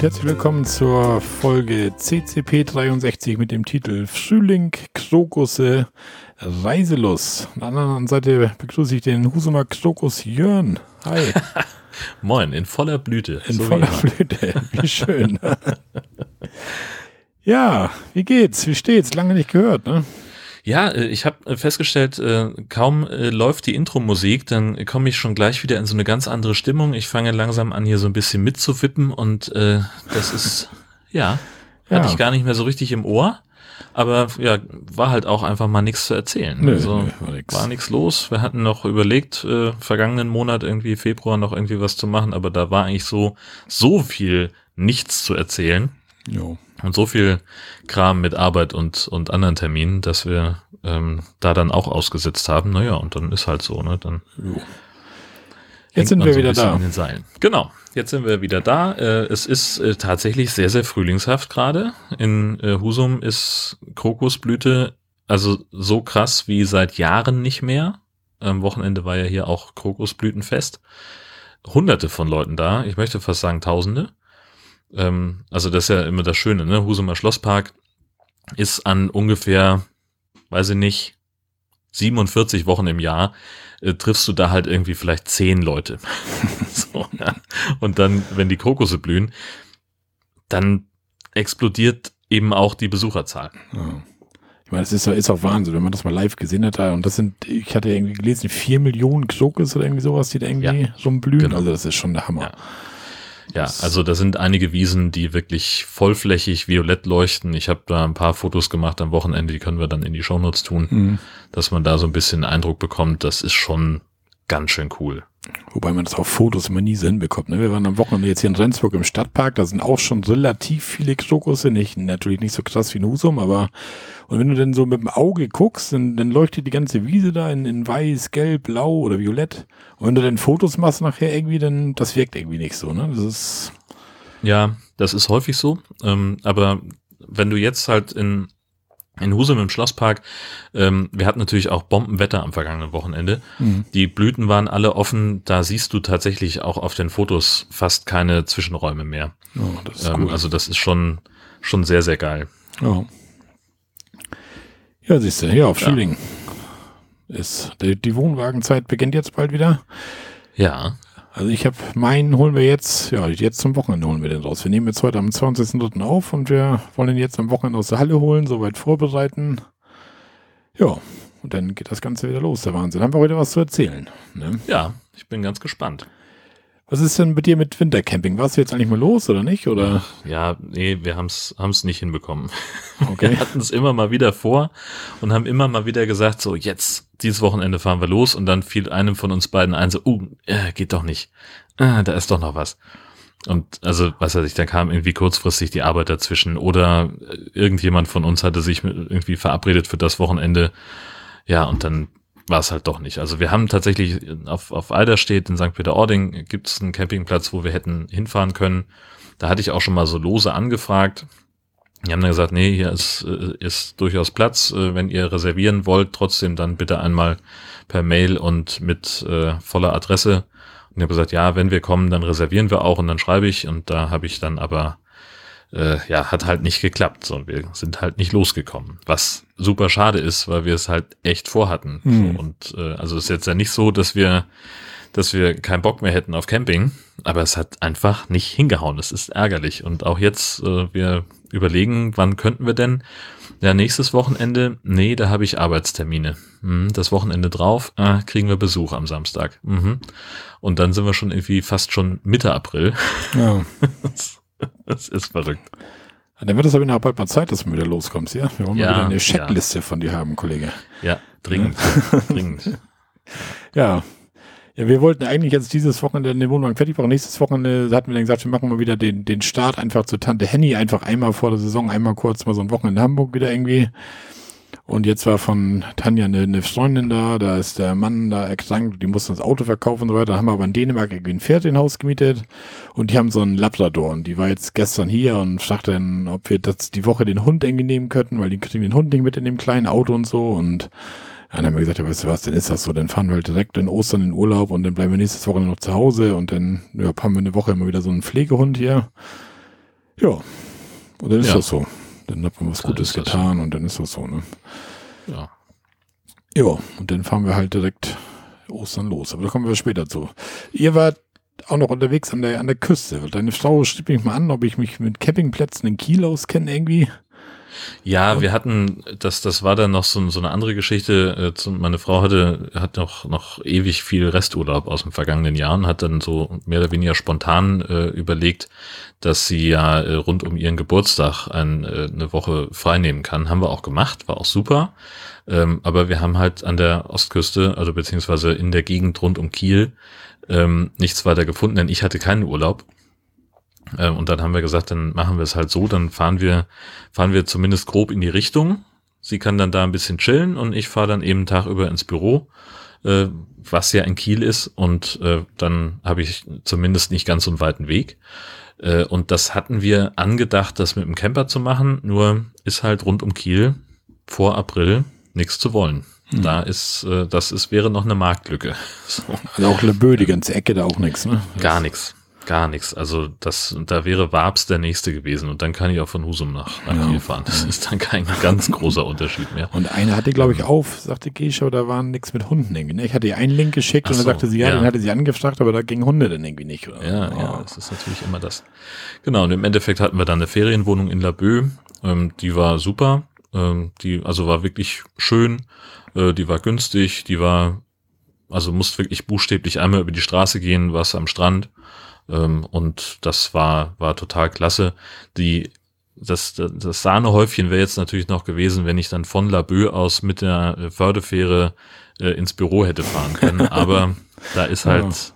und herzlich willkommen zur Folge CCP 63 mit dem Titel Frühling, Krokusse, Reiselust. An der anderen Seite begrüße ich den Husumer Krokus Jörn. Hi. Moin, in voller Blüte. In so voller wie Blüte, wie schön. ja, wie geht's? Wie steht's? Lange nicht gehört, ne? Ja, äh, ich habe äh, festgestellt, äh, kaum läuft die Intro-Musik, dann komme ich schon gleich wieder in so eine ganz andere Stimmung. Ich fange langsam an, hier so ein bisschen mitzuwippen und äh, das ist, ja, hatte ja. ich gar nicht mehr so richtig im Ohr. Aber ja, war halt auch einfach mal nichts zu erzählen. Nö, also nö, war nichts los. Wir hatten noch überlegt, äh, vergangenen Monat irgendwie Februar noch irgendwie was zu machen, aber da war eigentlich so so viel nichts zu erzählen. Jo. Und so viel Kram mit Arbeit und, und anderen Terminen, dass wir ähm, da dann auch ausgesetzt haben. Naja, und dann ist halt so, ne? Dann jo. Jetzt sind wir so wieder da. Genau, jetzt sind wir wieder da. Äh, es ist äh, tatsächlich sehr, sehr frühlingshaft gerade. In äh, Husum ist Krokusblüte also so krass wie seit Jahren nicht mehr. Am Wochenende war ja hier auch Krokusblütenfest. Hunderte von Leuten da. Ich möchte fast sagen Tausende. Ähm, also das ist ja immer das Schöne, ne? Husumer Schlosspark ist an ungefähr, weiß ich nicht, 47 Wochen im Jahr äh, triffst du da halt irgendwie vielleicht zehn Leute. so, ja. Und dann, wenn die Krokusse blühen, dann explodiert eben auch die Besucherzahl. Ja. Ich meine, es ist, ist auch Wahnsinn, wenn man das mal live gesehen hat. Und das sind, ich hatte irgendwie gelesen, vier Millionen Krokus oder irgendwie sowas, die da irgendwie ja, rumblühen. Genau. Also das ist schon der Hammer. Ja. Ja, also da sind einige Wiesen, die wirklich vollflächig violett leuchten. Ich habe da ein paar Fotos gemacht am Wochenende, die können wir dann in die Shownotes tun, mhm. dass man da so ein bisschen Eindruck bekommt. Das ist schon ganz schön cool. Wobei man das auf Fotos immer nie so hinbekommt. Ne? Wir waren am Wochenende jetzt hier in Rendsburg im Stadtpark, da sind auch schon relativ viele Krokusse, nicht, natürlich nicht so krass wie in Husum, aber und wenn du dann so mit dem Auge guckst, dann, dann leuchtet die ganze Wiese da in, in weiß, gelb, blau oder violett. Und wenn du dann Fotos machst nachher irgendwie, dann das wirkt irgendwie nicht so, ne? Das ist. Ja, das ist häufig so. Ähm, aber wenn du jetzt halt in in Husum im Schlosspark, ähm, wir hatten natürlich auch Bombenwetter am vergangenen Wochenende. Mhm. Die Blüten waren alle offen. Da siehst du tatsächlich auch auf den Fotos fast keine Zwischenräume mehr. Oh, das ähm, cool. Also das ist schon, schon sehr, sehr geil. Ja, ja siehst du, ja, auf Schüling. Ja. Ist, die, die Wohnwagenzeit beginnt jetzt bald wieder. Ja. Also ich habe meinen holen wir jetzt, ja, jetzt zum Wochenende holen wir den raus. Wir nehmen jetzt heute am 20.03. auf und wir wollen ihn jetzt am Wochenende aus der Halle holen, soweit vorbereiten. Ja, und dann geht das Ganze wieder los, der Wahnsinn. Haben wir heute was zu erzählen. Ne? Ja, ich bin ganz gespannt. Was ist denn mit dir mit Wintercamping? Warst du jetzt eigentlich mal los oder nicht? Oder? Ja, nee, wir haben es nicht hinbekommen. Okay. Wir hatten es immer mal wieder vor und haben immer mal wieder gesagt, so jetzt, dieses Wochenende fahren wir los und dann fiel einem von uns beiden ein, so, uh, äh, geht doch nicht. Äh, da ist doch noch was. Und also, was weiß ich, da kam irgendwie kurzfristig die Arbeit dazwischen oder irgendjemand von uns hatte sich irgendwie verabredet für das Wochenende. Ja, und dann war es halt doch nicht. Also wir haben tatsächlich auf, auf Eiderstedt in St. Peter-Ording gibt es einen Campingplatz, wo wir hätten hinfahren können. Da hatte ich auch schon mal so lose angefragt. Die haben dann gesagt, nee, hier ist, äh, ist durchaus Platz. Äh, wenn ihr reservieren wollt, trotzdem dann bitte einmal per Mail und mit äh, voller Adresse. Und ich habe gesagt, ja, wenn wir kommen, dann reservieren wir auch und dann schreibe ich. Und da habe ich dann aber äh, ja, hat halt nicht geklappt. So, wir sind halt nicht losgekommen. Was super schade ist, weil wir es halt echt vorhatten. Mhm. So, und äh, also ist jetzt ja nicht so, dass wir, dass wir keinen Bock mehr hätten auf Camping, aber es hat einfach nicht hingehauen. Es ist ärgerlich. Und auch jetzt, äh, wir überlegen, wann könnten wir denn? Ja, nächstes Wochenende, nee, da habe ich Arbeitstermine. Hm, das Wochenende drauf, ah, kriegen wir Besuch am Samstag. Mhm. Und dann sind wir schon irgendwie fast schon Mitte April. Ja. Das ist verrückt. Dann wird es aber noch bald mal Zeit, dass du wieder loskommst, ja? Wir wollen ja, mal wieder eine Checkliste ja. von dir haben, Kollege. Ja, dringend. dringend. Ja. Ja, wir wollten eigentlich jetzt dieses Wochenende in den Wohnwagen fertig machen. Nächstes Wochenende hatten wir dann gesagt, wir machen mal wieder den, den Start einfach zur Tante Henny, einfach einmal vor der Saison, einmal kurz mal so ein Wochenende in Hamburg wieder irgendwie und jetzt war von Tanja eine, eine Freundin da, da ist der Mann da erkrankt, die mussten das Auto verkaufen und so weiter. Da haben wir aber in Dänemark irgendwie ein Pferd in Haus gemietet und die haben so einen Labrador und die war jetzt gestern hier und fragte dann, ob wir das die Woche den Hund irgendwie nehmen könnten, weil die kriegen den Hund nicht mit in dem kleinen Auto und so und dann haben wir gesagt, ja, weißt du was, dann ist das so, dann fahren wir halt direkt in Ostern in Urlaub und dann bleiben wir nächstes Wochenende noch zu Hause und dann ja, haben wir eine Woche immer wieder so einen Pflegehund hier. Ja, und dann ist ja. das so. Dann hat man was dann Gutes getan so. und dann ist das so, ne? Ja. Ja, und dann fahren wir halt direkt Ostern los. Aber da kommen wir später zu. Ihr wart auch noch unterwegs an der, an der Küste. Deine Frau schrieb mich mal an, ob ich mich mit Campingplätzen in Kiel auskenne irgendwie. Ja, ja, wir hatten, das, das war dann noch so, so eine andere Geschichte. Äh, meine Frau hatte, hat noch, noch ewig viel Resturlaub aus dem vergangenen Jahr und hat dann so mehr oder weniger spontan äh, überlegt, dass sie ja äh, rund um ihren Geburtstag ein, äh, eine Woche freinehmen kann. Haben wir auch gemacht, war auch super. Ähm, aber wir haben halt an der Ostküste, also beziehungsweise in der Gegend rund um Kiel, ähm, nichts weiter gefunden, denn ich hatte keinen Urlaub. Ähm, und dann haben wir gesagt, dann machen wir es halt so, dann fahren wir, fahren wir zumindest grob in die Richtung. Sie kann dann da ein bisschen chillen und ich fahre dann eben Tag über ins Büro, äh, was ja in Kiel ist. Und äh, dann habe ich zumindest nicht ganz so einen weiten Weg. Äh, und das hatten wir angedacht, das mit dem Camper zu machen, nur ist halt rund um Kiel vor April nichts zu wollen. Hm. Da ist, äh, das ist, wäre noch eine Marktlücke. So. Also auch Lebö, die ganze Ecke da auch nichts, ne? Gar nichts. Gar nichts. Also das, da wäre Wabs der nächste gewesen und dann kann ich auch von Husum nach, nach ja. Kiel fahren. Das ist dann kein ganz großer Unterschied mehr. Und eine hatte, glaube ich, auf, sagte Gesche, da waren nichts mit Hunden irgendwie. Ne? Ich hatte ihr einen Link geschickt Ach und dann sagte sie, ja, ja, den hatte sie angefragt, aber da gingen Hunde dann irgendwie nicht. Oder? Ja, oh. ja, das ist natürlich immer das. Genau, und im Endeffekt hatten wir dann eine Ferienwohnung in Laboe. Ähm, die war super. Ähm, die, also war wirklich schön, äh, die war günstig, die war, also musste wirklich buchstäblich einmal über die Straße gehen, was am Strand. Ähm, und das war, war total klasse. Die, das, das Sahnehäufchen wäre jetzt natürlich noch gewesen, wenn ich dann von Laboe aus mit der Fördefähre äh, ins Büro hätte fahren können. Aber da ist halt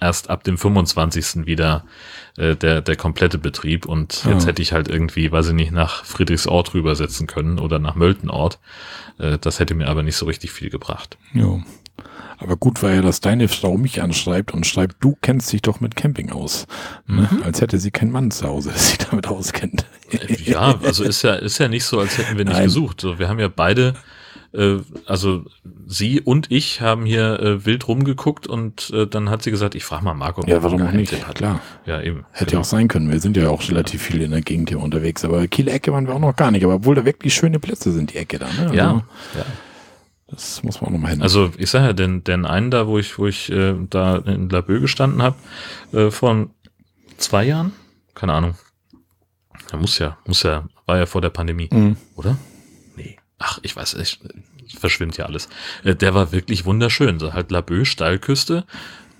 erst ab dem 25. wieder äh, der, der komplette Betrieb und jetzt hätte ich halt irgendwie, weiß ich nicht, nach Friedrichsort rübersetzen können oder nach Möltenort. Äh, das hätte mir aber nicht so richtig viel gebracht. Ja. Aber gut war ja, dass deine Frau mich anschreibt und schreibt, du kennst dich doch mit Camping aus. Ne? Mhm. Als hätte sie keinen Mann zu Hause, der sich damit auskennt. Ja, also ist ja, ist ja nicht so, als hätten wir nicht Nein. gesucht. So, wir haben ja beide äh, also sie und ich haben hier äh, wild rumgeguckt und äh, dann hat sie gesagt, ich frage mal Marco. Ja, warum auch nicht? Hat. Klar. Ja, eben. Hätte ja auch sein können. Wir sind ja auch relativ viel in der Gegend hier unterwegs. Aber Kiel-Ecke waren wir auch noch gar nicht. Aber obwohl da wirklich schöne Plätze sind, die Ecke da. Ne? Also, ja, ja. Das muss man auch nochmal hin. Also ich sage ja, den, den einen da, wo ich, wo ich äh, da in Labö gestanden habe, äh, vor zwei Jahren, keine Ahnung. Da muss ja, muss ja, war ja vor der Pandemie, mhm. oder? ach, ich weiß, ich, verschwimmt ja alles. Äh, der war wirklich wunderschön. So halt Laboe, Steilküste.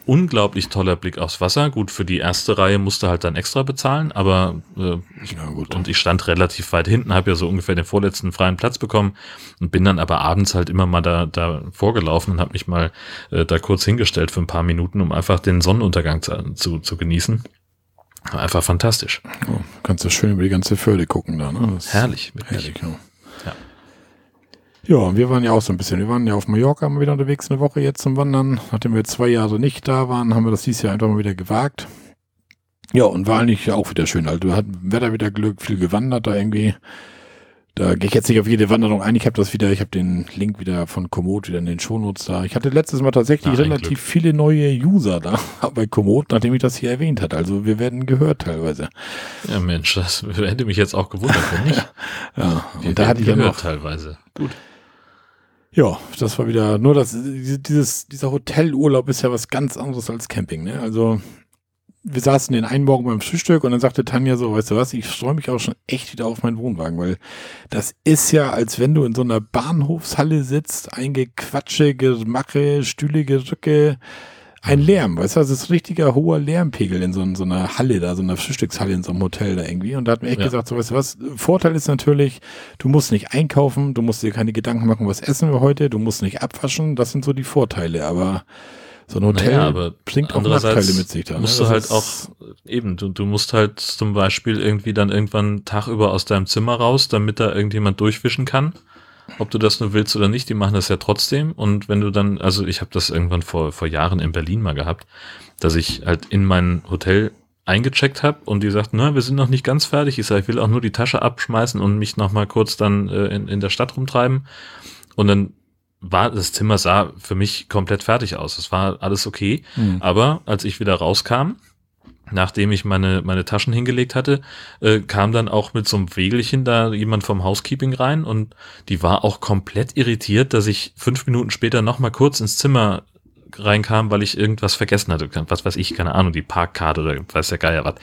Unglaublich toller Blick aufs Wasser. Gut, für die erste Reihe musste halt dann extra bezahlen, aber äh, ja, gut. und ich stand relativ weit hinten, habe ja so ungefähr den vorletzten freien Platz bekommen und bin dann aber abends halt immer mal da, da vorgelaufen und habe mich mal äh, da kurz hingestellt für ein paar Minuten, um einfach den Sonnenuntergang zu, zu, zu genießen. Einfach fantastisch. Oh, kannst du schön über die ganze Förde gucken da, ne? herrlich. Herrlich, ja. Ja, wir waren ja auch so ein bisschen. Wir waren ja auf Mallorca mal wieder unterwegs eine Woche jetzt zum Wandern. Nachdem wir zwei Jahre nicht da waren, haben wir das dieses Jahr einfach mal wieder gewagt. Ja, und war eigentlich auch wieder schön. Also hat Wetter wieder Glück, viel gewandert da irgendwie. Da gehe ich jetzt nicht auf jede Wanderung ein. Ich habe das wieder, ich habe den Link wieder von Komoot wieder in den Shownotes da. Ich hatte letztes Mal tatsächlich ja, relativ Glück. viele neue User da bei Komoot, nachdem ich das hier erwähnt hat. Also wir werden gehört teilweise. Ja Mensch, das hätte mich jetzt auch gewundert, wenn nicht. ja, wir und da hatte ich ja noch teilweise. Gut. Ja, das war wieder, nur das, dieses, dieser Hotelurlaub ist ja was ganz anderes als Camping, ne? Also, wir saßen den einen Morgen beim Frühstück und dann sagte Tanja so, weißt du was, ich freue mich auch schon echt wieder auf meinen Wohnwagen, weil das ist ja, als wenn du in so einer Bahnhofshalle sitzt, eingequatsche, Gemache, Stühle, Gerücke, ein Lärm, weißt du, das ist richtiger hoher Lärmpegel in so, in so, einer Halle da, so einer Frühstückshalle in so einem Hotel da irgendwie. Und da hat mir echt ja. gesagt, so weißt du was, Vorteil ist natürlich, du musst nicht einkaufen, du musst dir keine Gedanken machen, was essen wir heute, du musst nicht abwaschen, das sind so die Vorteile, aber so ein Hotel naja, bringt auch Nachteile mit sich da. Ne? Musst du halt auch, eben, du, du musst halt zum Beispiel irgendwie dann irgendwann Tag über aus deinem Zimmer raus, damit da irgendjemand durchwischen kann ob du das nur willst oder nicht, die machen das ja trotzdem. Und wenn du dann, also ich habe das irgendwann vor, vor Jahren in Berlin mal gehabt, dass ich halt in mein Hotel eingecheckt habe und die sagten, na, wir sind noch nicht ganz fertig. Ich sage, ich will auch nur die Tasche abschmeißen und mich noch mal kurz dann äh, in, in der Stadt rumtreiben. Und dann war das Zimmer sah für mich komplett fertig aus. Es war alles okay. Mhm. Aber als ich wieder rauskam, nachdem ich meine, meine Taschen hingelegt hatte, äh, kam dann auch mit so einem Wägelchen da jemand vom Housekeeping rein und die war auch komplett irritiert, dass ich fünf Minuten später noch mal kurz ins Zimmer reinkam, weil ich irgendwas vergessen hatte. Was weiß ich, keine Ahnung, die Parkkarte oder weiß der Geier was.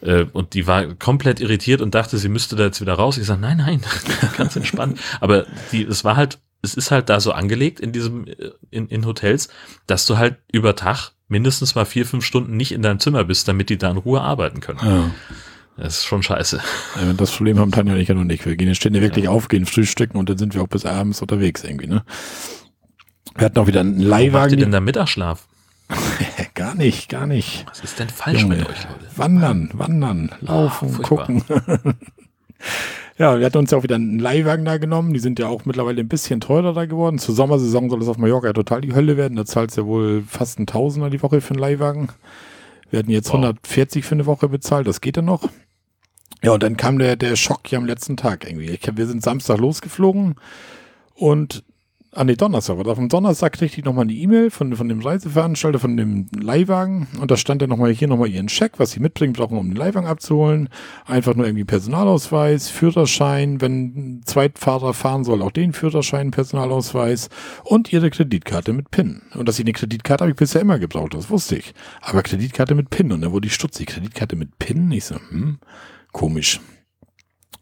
Äh, und die war komplett irritiert und dachte, sie müsste da jetzt wieder raus. Ich sage, nein, nein, ganz entspannt. Aber die, es war halt, es ist halt da so angelegt in diesem, äh, in, in Hotels, dass du halt über Tag mindestens mal vier, fünf Stunden nicht in deinem Zimmer bist, damit die da in Ruhe arbeiten können. Ja. Das ist schon scheiße. Ja, das Problem haben Tanja und ich ja noch nicht. Wir gehen jetzt ständig wirklich ja. aufgehen, frühstücken und dann sind wir auch bis abends unterwegs irgendwie, ne? Wir hatten auch wieder einen Leihwagen. Was macht ihr denn da Mittagsschlaf? gar nicht, gar nicht. Was ist denn falsch Junge, mit euch, Leute? Wandern, wandern, laufen, oh, gucken. Ja, wir hatten uns ja auch wieder einen Leihwagen da genommen. Die sind ja auch mittlerweile ein bisschen teurer da geworden. Zur Sommersaison soll es auf Mallorca ja total die Hölle werden. Da zahlt es ja wohl fast ein Tausender die Woche für einen Leihwagen. Wir hatten jetzt wow. 140 für eine Woche bezahlt. Das geht dann noch. Ja, und dann kam der, der Schock hier am letzten Tag irgendwie. Ich, wir sind Samstag losgeflogen und Ah nee, Donnerstag. War am Donnerstag kriegte ich nochmal eine E-Mail von, von dem Reiseveranstalter, von dem Leihwagen. Und da stand dann nochmal hier nochmal ihren Scheck, was sie mitbringen brauchen, um den Leihwagen abzuholen. Einfach nur irgendwie Personalausweis, Führerschein, wenn ein Zweitfahrer fahren soll, auch den Führerschein, Personalausweis und ihre Kreditkarte mit PIN. Und dass ich eine Kreditkarte habe ich bisher immer gebraucht, das wusste ich. Aber Kreditkarte mit PIN. Und dann wurde ich stutzig. Kreditkarte mit PIN? Ich so, hm, komisch.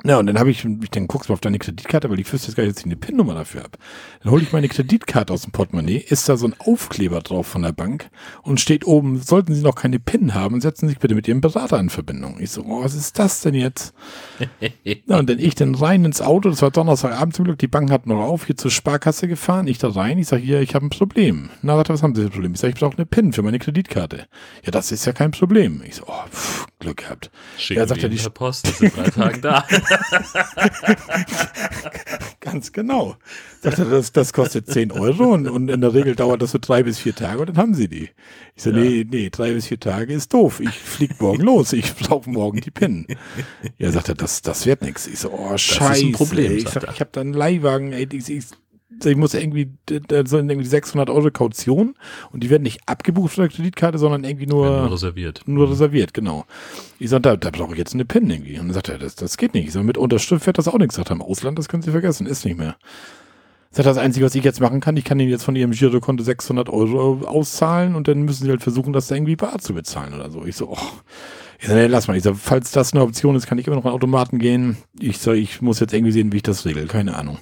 Ja, und dann habe ich, ich dann guckst mal auf deine Kreditkarte, weil ich wüsste jetzt gar nicht, dass ich eine PIN-Nummer dafür habe. Dann hole ich meine Kreditkarte aus dem Portemonnaie, ist da so ein Aufkleber drauf von der Bank und steht oben, sollten Sie noch keine PIN haben, setzen Sie sich bitte mit Ihrem Berater in Verbindung. Ich so, oh, was ist das denn jetzt? ja, und dann ich dann rein ins Auto, das war Donnerstagabend zum Glück, die Bank hat noch auf, hier zur Sparkasse gefahren, ich da rein, ich sage, hier, ich habe ein Problem. Na, was haben Sie für ein Problem? Ich sage, ich brauche eine PIN für meine Kreditkarte. Ja, das ist ja kein Problem. Ich so, oh, pff, Glück gehabt. Schicken ja, sagt er, die Post, das sind drei Tage da. Ganz genau. Dachte, das, das kostet 10 Euro und, und in der Regel dauert das so drei bis vier Tage und dann haben sie die. Ich so, ja. nee, nee, drei bis vier Tage ist doof. Ich flieg morgen los. Ich brauche morgen die PIN. Ja, sagt er, das, das wird nichts. Ich so, oh, scheiße. Das ist ein Problem. Ich, sag, ich habe da einen Leihwagen, ey, ich, ich ich muss irgendwie, da sind irgendwie 600 Euro Kaution und die werden nicht abgebucht von der Kreditkarte, sondern irgendwie nur, nur reserviert. Nur reserviert, genau. Ich sage, da, da brauche ich jetzt eine PIN irgendwie. Und dann sagt er, das, das geht nicht. Ich sage, mit Unterschrift wird das auch nichts. Sagt er, im Ausland, das können Sie vergessen, ist nicht mehr. Das ist das Einzige, was ich jetzt machen kann. Ich kann Ihnen jetzt von Ihrem Girokonto 600 Euro auszahlen und dann müssen Sie halt versuchen, das da irgendwie bar zu bezahlen oder so. Ich so, oh. Ich sage, nee, lass mal. Ich sage, falls das eine Option ist, kann ich immer noch an Automaten gehen. Ich sage, ich muss jetzt irgendwie sehen, wie ich das regel. Keine Ahnung.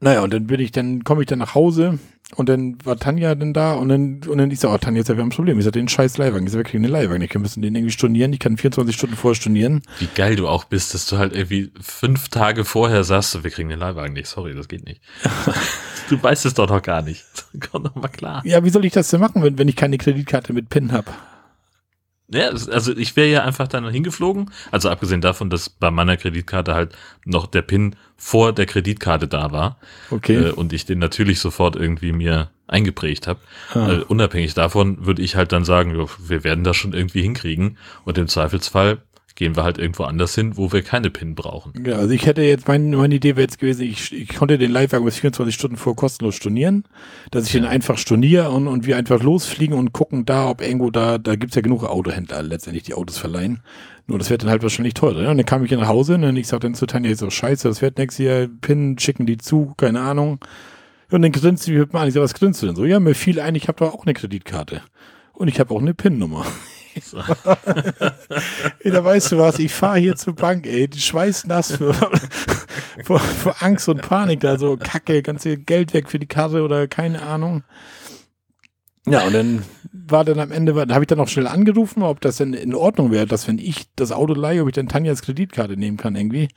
Naja, und dann bin ich, dann komme ich dann nach Hause und dann war Tanja dann da und dann, und dann ich sage, oh Tanja, jetzt, wir haben ein Problem. Ich sage, den scheiß Leihwagen. Ich sage, wir kriegen den Leihwagen nicht. Wir müssen den irgendwie stornieren. Ich kann 24 Stunden vorher stornieren. Wie geil du auch bist, dass du halt irgendwie fünf Tage vorher sagst, wir kriegen den Leihwagen nicht. Sorry, das geht nicht. du weißt es doch noch gar nicht. Komm doch mal klar. Ja, wie soll ich das denn machen, wenn, wenn ich keine Kreditkarte mit PIN habe? Ja, also ich wäre ja einfach dann hingeflogen. Also abgesehen davon, dass bei meiner Kreditkarte halt noch der PIN vor der Kreditkarte da war. Okay. Äh, und ich den natürlich sofort irgendwie mir eingeprägt habe. Ah. Äh, unabhängig davon würde ich halt dann sagen, wir werden das schon irgendwie hinkriegen. Und im Zweifelsfall gehen wir halt irgendwo anders hin, wo wir keine PIN brauchen. Ja, also ich hätte jetzt, mein, meine Idee wäre jetzt gewesen, ich, ich konnte den Live-Wagen bis 24 Stunden vor kostenlos stornieren, dass ich ja. den einfach storniere und, und wir einfach losfliegen und gucken da, ob irgendwo da, da gibt's ja genug Autohändler letztendlich, die Autos verleihen. Nur das wird dann halt wahrscheinlich teurer. Ja? Und dann kam ich hier nach Hause und ich sagte dann zu Tanja, so scheiße, das wird nix hier, PIN schicken die zu, keine Ahnung. Und dann grinst sie mich an. Ich sag, was grinst du denn so? Ja, mir fiel ein, ich habe doch auch eine Kreditkarte. Und ich habe auch eine PIN-Nummer. So. ey, da weißt du was, ich fahre hier zur Bank, ey, die schweißnass für, vor, vor Angst und Panik, da so Kacke, ganze Geld weg für die Karte oder keine Ahnung. Ja, und dann war dann am Ende, da habe ich dann auch schnell angerufen, ob das denn in Ordnung wäre, dass wenn ich das Auto leihe, ob ich dann Tanjas Kreditkarte nehmen kann irgendwie.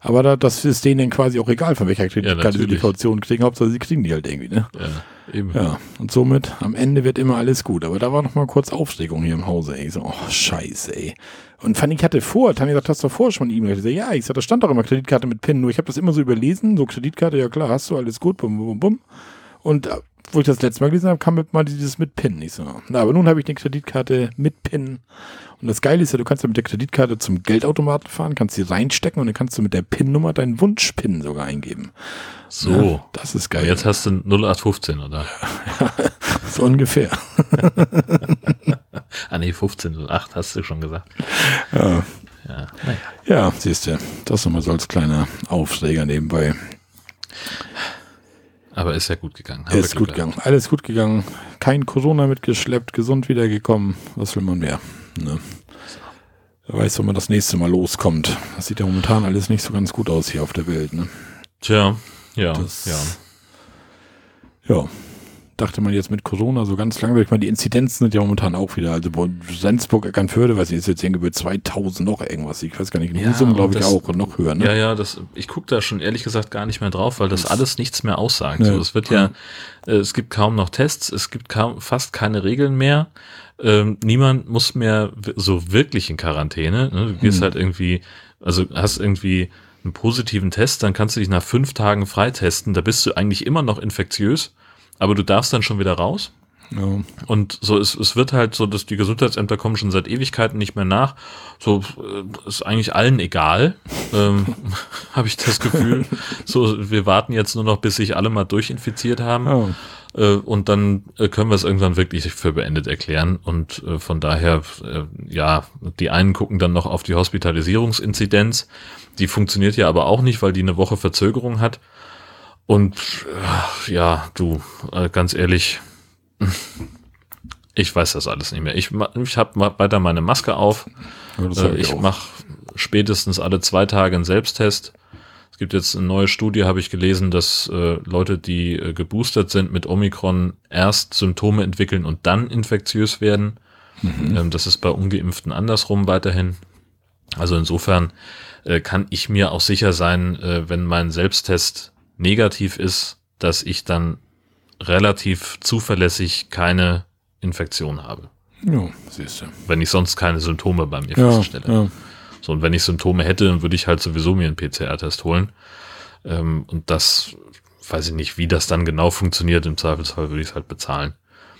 Aber da, das ist denen quasi auch egal, von welcher Kreditkarte ja, sie die Kaution kriegen. Hauptsache, sie kriegen die halt irgendwie, ne? Ja, eben. Ja, und somit, am Ende wird immer alles gut. Aber da war noch mal kurz Aufregung hier im Hause, ey. So, oh, scheiße, ey. Und ich hatte vor, Tanja sagt, hast du vorher schon E-Mail? Ich ja, ich sag, da stand doch immer Kreditkarte mit PIN, nur ich habe das immer so überlesen, so Kreditkarte, ja klar, hast du, alles gut, bum, bum, bum. Und äh, wo ich das letzte Mal gelesen habe, kam mit mal dieses mit PIN. Ich so, na, aber nun habe ich eine Kreditkarte mit PIN. Und das Geile ist ja, du kannst ja mit der Kreditkarte zum Geldautomaten fahren, kannst sie reinstecken und dann kannst du mit der PIN-Nummer deinen Wunsch-PIN sogar eingeben. So. Ja, das ist geil. Jetzt hast du 0815, oder? so ungefähr. ah, nee, 15, 08 hast du schon gesagt. Ja. Ja, naja. ja siehst du, das nochmal so als kleiner Aufreger nebenbei. Aber ist ja gut gegangen. Haben ist gut gegangen. Alles gut gegangen. Kein Corona mitgeschleppt, gesund wiedergekommen. Was will man mehr? Ne? Wer weiß, wenn man das nächste Mal loskommt. Das sieht ja momentan alles nicht so ganz gut aus hier auf der Welt. Ne? Tja, ja, das, ja. Ja, dachte man jetzt mit Corona so ganz langweilig. Ich meine, die Inzidenzen sind ja momentan auch wieder. Also Rendsburg, Eckernförde, weiß ich, ist jetzt irgendwie 2000 noch irgendwas. Ich weiß gar nicht. Ja, glaube ich, auch noch höher. Ne? Ja, ja, das, ich gucke da schon ehrlich gesagt gar nicht mehr drauf, weil das alles nichts mehr aussagt. Ja. So, es wird ja, äh, es gibt kaum noch Tests, es gibt kaum, fast keine Regeln mehr. Ähm, niemand muss mehr so wirklich in Quarantäne. Ne? Du gehst hm. halt irgendwie, also hast irgendwie einen positiven Test, dann kannst du dich nach fünf Tagen freitesten. Da bist du eigentlich immer noch infektiös aber du darfst dann schon wieder raus. Ja. Und so, es, es wird halt so, dass die Gesundheitsämter kommen schon seit Ewigkeiten nicht mehr nach. So äh, ist eigentlich allen egal, ähm, habe ich das Gefühl. So, wir warten jetzt nur noch, bis sich alle mal durchinfiziert haben. Oh. Äh, und dann äh, können wir es irgendwann wirklich für beendet erklären. Und äh, von daher, äh, ja, die einen gucken dann noch auf die Hospitalisierungsinzidenz. Die funktioniert ja aber auch nicht, weil die eine Woche Verzögerung hat. Und äh, ja, du, äh, ganz ehrlich, ich weiß das alles nicht mehr. Ich, ich habe weiter meine Maske auf. Ja, äh, ich ich mache spätestens alle zwei Tage einen Selbsttest. Es gibt jetzt eine neue Studie, habe ich gelesen, dass äh, Leute, die äh, geboostert sind mit Omikron, erst Symptome entwickeln und dann infektiös werden. Mhm. Ähm, das ist bei ungeimpften andersrum weiterhin. Also insofern äh, kann ich mir auch sicher sein, wenn mein Selbsttest negativ ist, dass ich dann relativ zuverlässig keine Infektion habe. Ja, siehst du. Wenn ich sonst keine Symptome bei mir ja, feststelle. Ja. So, und wenn ich Symptome hätte, dann würde ich halt sowieso mir einen PCR-Test holen. Ähm, und das weiß ich nicht, wie das dann genau funktioniert. Im Zweifelsfall würde ich es halt bezahlen.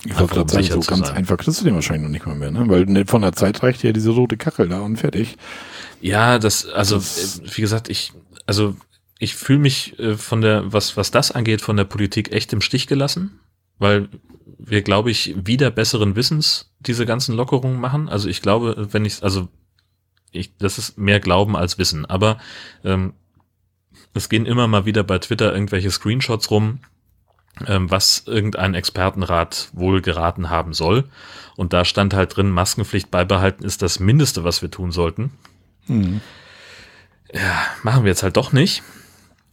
Ich wollte gerade sagen, so ganz sein. einfach kriegst du den wahrscheinlich noch nicht mal mehr, ne? Weil von der Zeit reicht ja diese rote Kachel da und fertig. Ja, das, also, das wie gesagt, ich, also ich fühle mich äh, von der, was, was das angeht, von der Politik echt im Stich gelassen, weil wir, glaube ich, wieder besseren Wissens diese ganzen Lockerungen machen. Also ich glaube, wenn ich, also ich, das ist mehr Glauben als Wissen, aber ähm, es gehen immer mal wieder bei Twitter irgendwelche Screenshots rum, ähm, was irgendein Expertenrat wohl geraten haben soll. Und da stand halt drin, Maskenpflicht beibehalten ist das Mindeste, was wir tun sollten. Mhm. Ja, machen wir jetzt halt doch nicht.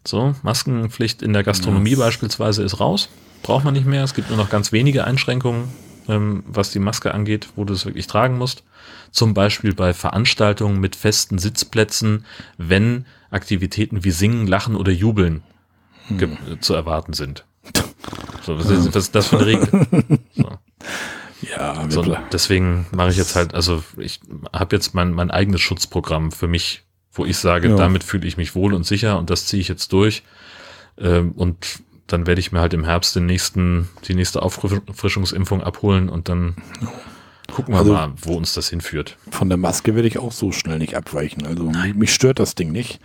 So, Maskenpflicht in der Gastronomie yes. beispielsweise ist raus. Braucht man nicht mehr. Es gibt nur noch ganz wenige Einschränkungen, ähm, was die Maske angeht, wo du es wirklich tragen musst. Zum Beispiel bei Veranstaltungen mit festen Sitzplätzen, wenn Aktivitäten wie Singen, Lachen oder Jubeln hm. zu erwarten sind. So, was, ist, was ist das für eine Regel? So. Ja, so, deswegen mache ich jetzt halt, also ich habe jetzt mein, mein eigenes Schutzprogramm für mich wo ich sage, ja. damit fühle ich mich wohl und sicher und das ziehe ich jetzt durch. Ähm, und dann werde ich mir halt im Herbst den nächsten, die nächste Auffrischungsimpfung abholen und dann gucken wir also, mal, wo uns das hinführt. Von der Maske werde ich auch so schnell nicht abweichen. Also Nein. mich stört das Ding nicht.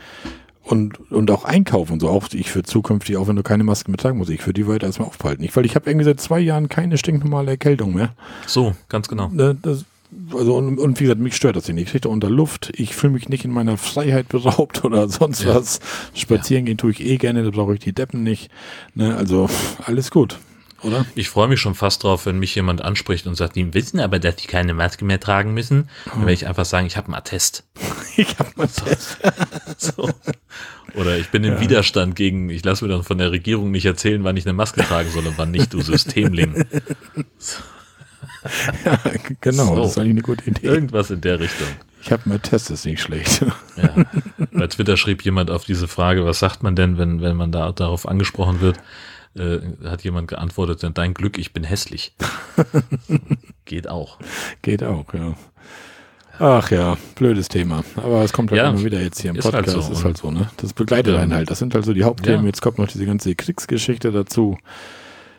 Und, und auch einkaufen und so. Auch ich für zukünftig, auch wenn du keine Maske mehr tragen musst, ich für die weiter erstmal aufhalten. Nicht, weil ich habe irgendwie seit zwei Jahren keine stinknormale Erkältung mehr. So, ganz genau. Ne, das, also und, und, wie gesagt, mich stört das nicht. Ich kriege unter Luft, ich fühle mich nicht in meiner Freiheit beraubt oder sonst ja. was. Spazieren ja. gehen tue ich eh gerne, da brauche ich die Deppen nicht. Ne, also alles gut. Oder? Ich freue mich schon fast drauf, wenn mich jemand anspricht und sagt, die wissen aber, dass die keine Maske mehr tragen müssen. Dann werde ich einfach sagen, ich habe einen Attest. ich habe einen Attest. so. Oder ich bin im ja. Widerstand gegen, ich lasse mir dann von der Regierung nicht erzählen, wann ich eine Maske tragen soll und wann nicht, du Systemling. So. ja, genau, so. das ist eigentlich eine gute Idee. Irgendwas in der Richtung. Ich habe mal Test, ist nicht schlecht. ja. Bei Twitter schrieb jemand auf diese Frage, was sagt man denn, wenn, wenn man da darauf angesprochen wird, äh, hat jemand geantwortet, dein Glück, ich bin hässlich. Geht auch. Geht auch, ja. Ach ja, blödes Thema. Aber es kommt halt ja, immer wieder jetzt hier im Podcast. Halt so, das ist halt so, ne? Das begleitet ja. einen halt. Das sind halt so die Hauptthemen. Ja. Jetzt kommt noch diese ganze Kriegsgeschichte dazu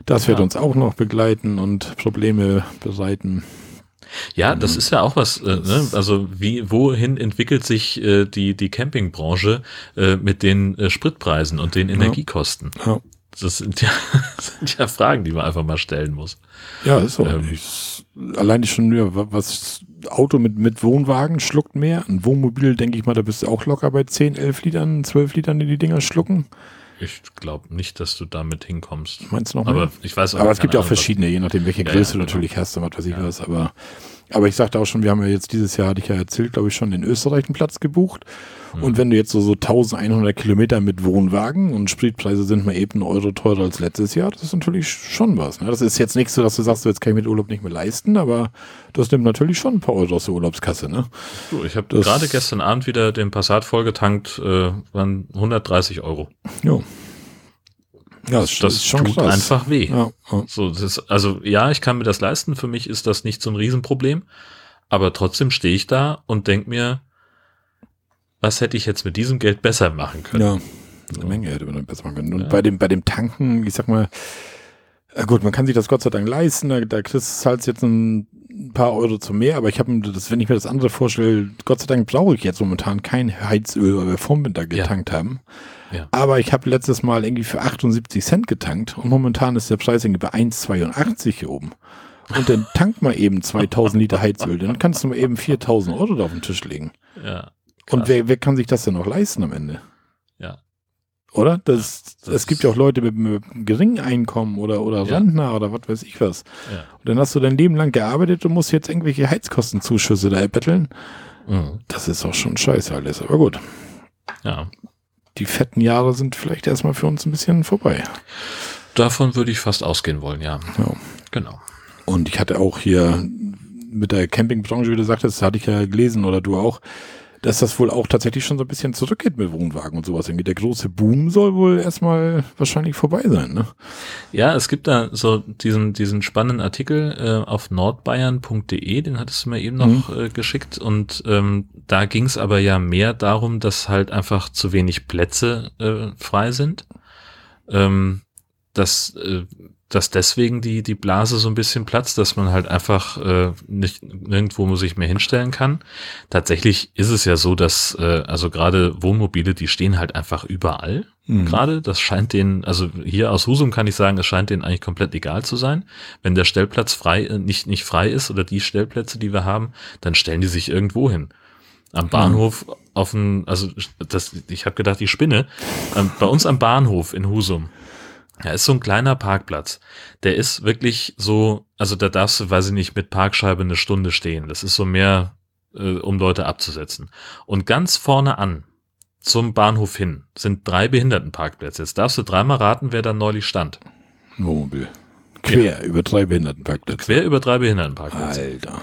Das wird ja. uns auch noch begleiten und Probleme bereiten. Ja, das ist ja auch was, äh, ne? also wie, wohin entwickelt sich äh, die, die Campingbranche äh, mit den äh, Spritpreisen und den Energiekosten? Ja. Das sind ja, das sind ja Fragen, die man einfach mal stellen muss. Ja, ist so. Ähm, ich, alleine schon, ja, was Auto mit, mit Wohnwagen schluckt mehr. Ein Wohnmobil, denke ich mal, da bist du auch locker bei 10, 11 Litern, 12 Litern, die die Dinger schlucken. Ich glaube nicht, dass du damit hinkommst. Meinst du noch? Aber mehr? ich weiß Aber es gibt ja auch verschiedene, je nachdem, welche Größe ja, ja, du natürlich genau. hast und was weiß ich ja. was. Aber, aber ich sagte auch schon, wir haben ja jetzt dieses Jahr, hatte ich ja erzählt, glaube ich, schon in Österreich einen Platz gebucht. Und mhm. wenn du jetzt so, so 1100 Kilometer mit Wohnwagen und Spritpreise sind mal eben einen Euro teurer als letztes Jahr, das ist natürlich schon was. Ne? Das ist jetzt nicht so, dass du sagst, jetzt kann ich mit Urlaub nicht mehr leisten, aber das nimmt natürlich schon ein paar Euro aus der Urlaubskasse. Ne? Du, ich habe gerade gestern Abend wieder den Passat vollgetankt, äh, waren 130 Euro. Ja. Ja, das, das ist schon tut krass. einfach weh. Ja. So, das, also ja, ich kann mir das leisten. Für mich ist das nicht so ein Riesenproblem. Aber trotzdem stehe ich da und denke mir, was hätte ich jetzt mit diesem Geld besser machen können? Ja, eine Menge hätte man besser machen können. Und ja. bei dem, bei dem Tanken, ich sag mal, gut, man kann sich das Gott sei Dank leisten, da, da kriegst du halt jetzt ein paar Euro zu mehr, aber ich habe das, wenn ich mir das andere vorstelle, Gott sei Dank brauche ich jetzt momentan kein Heizöl, weil wir vorm Winter getankt ja. haben. Ja. Aber ich habe letztes Mal irgendwie für 78 Cent getankt und momentan ist der Preis irgendwie bei 1,82 hier oben. Und dann tank mal eben 2000 Liter Heizöl, dann kannst du mal eben 4000 Euro da auf den Tisch legen. Ja. Und wer, wer kann sich das denn noch leisten am Ende? Oder? Das, das es gibt ja auch Leute mit, mit einem geringen Einkommen oder, oder ja. Rentner oder was weiß ich was. Ja. Und dann hast du dein Leben lang gearbeitet und musst jetzt irgendwelche Heizkostenzuschüsse da erbetteln. Mhm. Das ist auch schon scheiße alles, aber gut. Ja. Die fetten Jahre sind vielleicht erstmal für uns ein bisschen vorbei. Davon würde ich fast ausgehen wollen, ja. ja. Genau. Und ich hatte auch hier mit der Campingbranche, wie du sagtest, hatte ich ja gelesen oder du auch, dass das wohl auch tatsächlich schon so ein bisschen zurückgeht mit Wohnwagen und sowas. Der große Boom soll wohl erstmal wahrscheinlich vorbei sein, ne? Ja, es gibt da so diesen, diesen spannenden Artikel äh, auf nordbayern.de, den hattest du mir eben noch mhm. äh, geschickt und ähm, da ging es aber ja mehr darum, dass halt einfach zu wenig Plätze äh, frei sind. Ähm, dass äh, dass deswegen die, die Blase so ein bisschen platzt, dass man halt einfach äh, nicht nirgendwo sich mehr hinstellen kann. Tatsächlich ist es ja so, dass äh, also gerade Wohnmobile, die stehen halt einfach überall. Mhm. Gerade, das scheint denen, also hier aus Husum kann ich sagen, es scheint denen eigentlich komplett egal zu sein. Wenn der Stellplatz frei, äh, nicht, nicht frei ist oder die Stellplätze, die wir haben, dann stellen die sich irgendwo hin. Am Bahnhof mhm. auf dem, also das, ich habe gedacht, die Spinne. Ähm, bei uns am Bahnhof in Husum ja, ist so ein kleiner Parkplatz. Der ist wirklich so, also da darfst du, weiß ich nicht, mit Parkscheibe eine Stunde stehen. Das ist so mehr, äh, um Leute abzusetzen. Und ganz vorne an, zum Bahnhof hin, sind drei Behindertenparkplätze. Jetzt darfst du dreimal raten, wer da neulich stand. Wohnmobil. Quer ja. über drei Behindertenparkplätze. Quer über drei Behindertenparkplätze. Alter.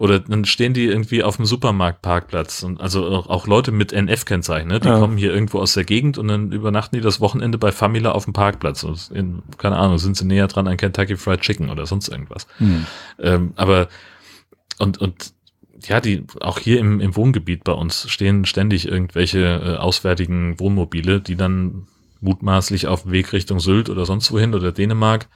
Oder dann stehen die irgendwie auf dem Supermarktparkplatz und also auch Leute mit NF-Kennzeichen, ne? die ja. kommen hier irgendwo aus der Gegend und dann übernachten die das Wochenende bei Famila auf dem Parkplatz. Und in, keine Ahnung, sind sie näher dran an Kentucky Fried Chicken oder sonst irgendwas. Hm. Ähm, aber und, und ja, die auch hier im, im Wohngebiet bei uns stehen ständig irgendwelche äh, auswärtigen Wohnmobile, die dann mutmaßlich auf dem Weg Richtung Sylt oder sonst wohin oder Dänemark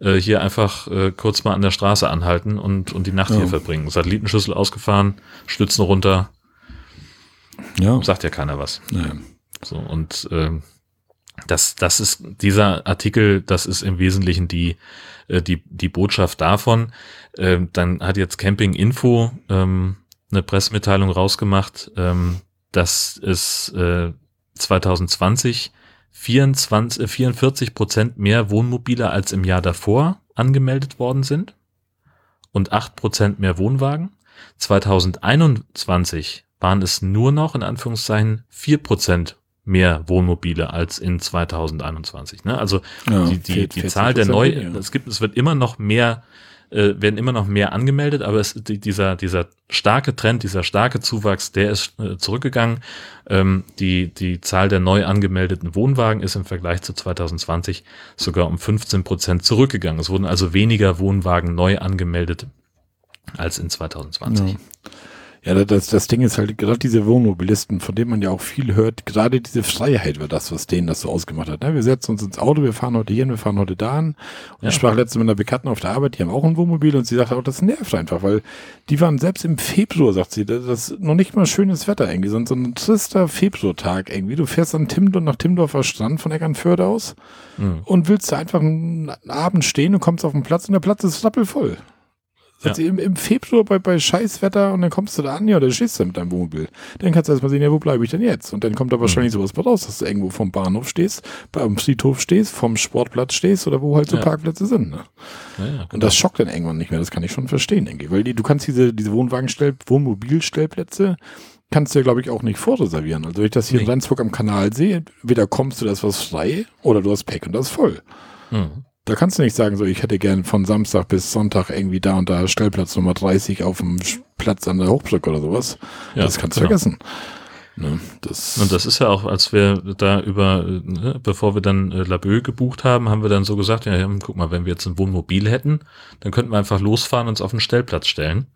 äh, hier einfach äh, kurz mal an der Straße anhalten und, und die Nacht ja. hier verbringen. Satellitenschüssel ausgefahren, Stützen runter. Ja. Sagt ja keiner was. Ja. So, und äh, das, das ist dieser Artikel, das ist im Wesentlichen die, äh, die, die Botschaft davon. Äh, dann hat jetzt Camping Info ähm, eine Pressemitteilung rausgemacht, ähm, dass es äh, 2020 24, 44 äh, Prozent mehr Wohnmobile als im Jahr davor angemeldet worden sind und 8 Prozent mehr Wohnwagen. 2021 waren es nur noch in Anführungszeichen 4 Prozent mehr Wohnmobile als in 2021. Ne? Also ja, die, die, die Zahl der neu, es gibt, es wird immer noch mehr äh, werden immer noch mehr angemeldet, aber es, die, dieser, dieser starke Trend, dieser starke Zuwachs, der ist äh, zurückgegangen. Ähm, die, die Zahl der neu angemeldeten Wohnwagen ist im Vergleich zu 2020 sogar um 15 Prozent zurückgegangen. Es wurden also weniger Wohnwagen neu angemeldet als in 2020. Ja. Ja, das, das Ding ist halt gerade diese Wohnmobilisten, von denen man ja auch viel hört, gerade diese Freiheit war das, was denen das so ausgemacht hat. Ne? Wir setzen uns ins Auto, wir fahren heute hier, wir fahren heute da an. Und ja. ich sprach letztens mit einer Bekannten auf der Arbeit, die haben auch ein Wohnmobil und sie sagte auch, das nervt einfach, weil die waren selbst im Februar, sagt sie, das ist noch nicht mal schönes Wetter irgendwie, sondern so ein trister Februartag irgendwie. Du fährst an Timdorf nach Timdorfer Strand von Eckernförde aus mhm. und willst da einfach einen Abend stehen und kommst auf den Platz und der Platz ist rappelvoll. Ja. sie, im, im Februar bei, bei Scheißwetter und dann kommst du da an, ja, dann stehst du mit deinem Wohnmobil. Dann kannst du erstmal sehen, ja, wo bleibe ich denn jetzt? Und dann kommt da wahrscheinlich mhm. sowas bei raus, dass du irgendwo vom Bahnhof stehst, beim Friedhof stehst, vom Sportplatz stehst oder wo halt so ja. Parkplätze sind. Ne? Ja, genau. Und das schockt dann irgendwann nicht mehr, das kann ich schon verstehen, denke ich. Weil die, du kannst diese, diese Wohnwagenstell, Wohnmobilstellplätze, kannst du ja, glaube ich, auch nicht vorreservieren. Also wenn ich das hier nee. in Rendsburg am Kanal sehe, weder kommst du, da ist was frei, oder du hast Pack und das ist voll. Mhm. Da kannst du nicht sagen, so ich hätte gern von Samstag bis Sonntag irgendwie da und da Stellplatz Nummer 30 auf dem Platz an der Hochbrücke oder sowas. Ja, das kannst du genau. vergessen. Ne, das und das ist ja auch, als wir da über, ne, bevor wir dann äh, Laboe gebucht haben, haben wir dann so gesagt, ja, ja, guck mal, wenn wir jetzt ein Wohnmobil hätten, dann könnten wir einfach losfahren und uns auf den Stellplatz stellen.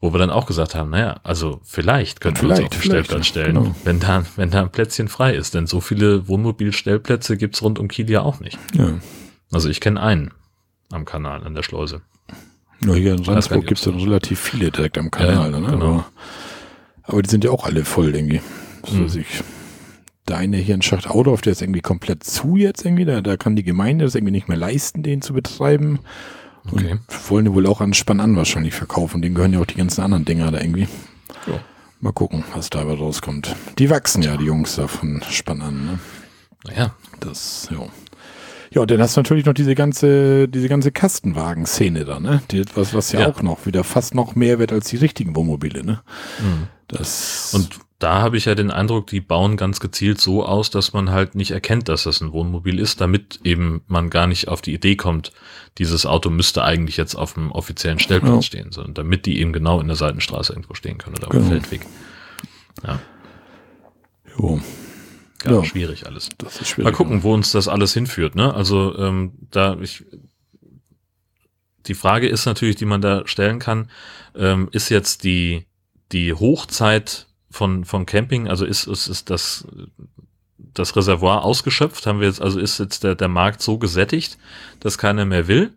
Wo wir dann auch gesagt haben, naja, also vielleicht könnten vielleicht, wir uns auf den Stellplatz stellen, genau. wenn da, wenn da ein Plätzchen frei ist. Denn so viele Wohnmobilstellplätze gibt's rund um Kiel ja auch nicht. Ja. Also ich kenne einen am Kanal an der Schleuse. Ja, hier in Rendsburg gibt es ja relativ viele direkt am Kanal. Ja, ne? genau. aber, aber, die sind ja auch alle voll, ich. So mhm. ich. Der eine hier in Schacht Audorf, der ist irgendwie komplett zu jetzt irgendwie. Da, da kann die Gemeinde das irgendwie nicht mehr leisten, den zu betreiben. Okay. Und wollen die wohl auch an Spann an wahrscheinlich verkaufen. Den gehören ja auch die ganzen anderen Dinger da irgendwie. Ja. Mal gucken, was dabei rauskommt. Die wachsen ja, die Jungs da von Spann an. Ne? Naja. Das, ja. Ja, und dann hast du natürlich noch diese ganze, diese ganze Kastenwagen-Szene da, ne? Die, was, was ja, ja, auch noch wieder fast noch mehr wird als die richtigen Wohnmobile, ne? Mhm. Das und da habe ich ja den Eindruck, die bauen ganz gezielt so aus, dass man halt nicht erkennt, dass das ein Wohnmobil ist, damit eben man gar nicht auf die Idee kommt, dieses Auto müsste eigentlich jetzt auf dem offiziellen Stellplatz ja. stehen, sondern damit die eben genau in der Seitenstraße irgendwo stehen können oder auf genau. dem Feldweg. Ja. Jo ja, ja, schwierig alles. Das ist schwierig. Mal gucken, wo uns das alles hinführt. Ne? Also ähm, da ich die Frage ist natürlich, die man da stellen kann, ähm, ist jetzt die die Hochzeit von von Camping, also ist ist, ist das das Reservoir ausgeschöpft? Haben wir jetzt also ist jetzt der der Markt so gesättigt, dass keiner mehr will?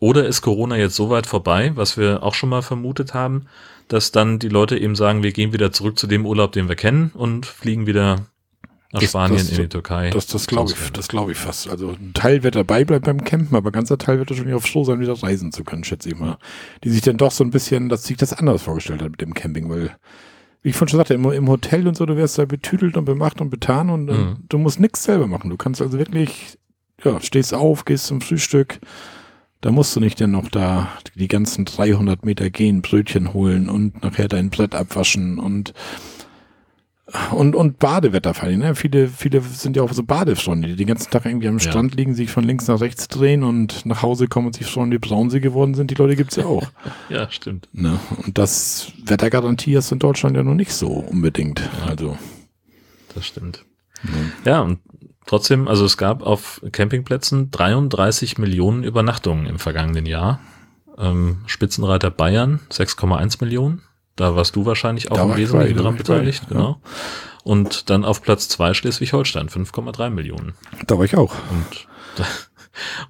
Oder ist Corona jetzt so weit vorbei, was wir auch schon mal vermutet haben, dass dann die Leute eben sagen, wir gehen wieder zurück zu dem Urlaub, den wir kennen und fliegen wieder nach das, Spanien, das, in die Türkei. Das, das glaube ich, das glaube ich fast. Also ein Teil wird dabei bleiben beim Campen, aber ein ganzer Teil wird wahrscheinlich auf Show sein, wieder reisen zu können, schätze ich mal. Die sich dann doch so ein bisschen, dass sich das anders vorgestellt hat mit dem Camping, weil, wie ich vorhin schon sagte, im, im Hotel und so, du wirst da betüdelt und bemacht und betan und äh, mhm. du musst nichts selber machen. Du kannst also wirklich, ja, stehst auf, gehst zum Frühstück, da musst du nicht dann noch da die ganzen 300 Meter gehen, Brötchen holen und nachher dein Brett abwaschen und und, und Badewetter vor allem, ne? Viele, viele sind ja auch so Badefreunde, die den ganzen Tag irgendwie am Strand ja. liegen, sich von links nach rechts drehen und nach Hause kommen und sich freuen, wie braun sie geworden sind. Die Leute gibt's ja auch. ja, stimmt. Ne? Und das Wettergarantie ist in Deutschland ja noch nicht so unbedingt. Ja, also. Das stimmt. Ja. ja, und trotzdem, also es gab auf Campingplätzen 33 Millionen Übernachtungen im vergangenen Jahr. Ähm, Spitzenreiter Bayern 6,1 Millionen. Da warst du wahrscheinlich auch im Wesentlichen dran beteiligt, bei, genau. Ja. Und dann auf Platz zwei Schleswig-Holstein, 5,3 Millionen. Da war ich auch. Und,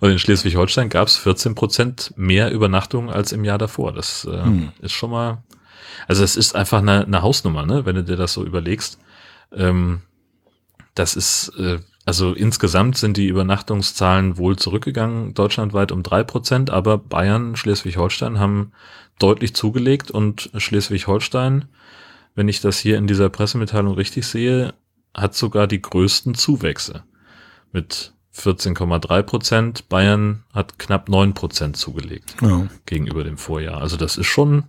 und in Schleswig-Holstein gab es 14 Prozent mehr Übernachtungen als im Jahr davor. Das äh, hm. ist schon mal, also es ist einfach eine, eine Hausnummer, ne, wenn du dir das so überlegst. Ähm, das ist, äh, also insgesamt sind die Übernachtungszahlen wohl zurückgegangen, deutschlandweit um drei Prozent, aber Bayern, Schleswig-Holstein haben deutlich zugelegt und Schleswig-Holstein, wenn ich das hier in dieser Pressemitteilung richtig sehe, hat sogar die größten Zuwächse mit 14,3 Prozent. Bayern hat knapp 9 Prozent zugelegt ja. gegenüber dem Vorjahr. Also das ist schon.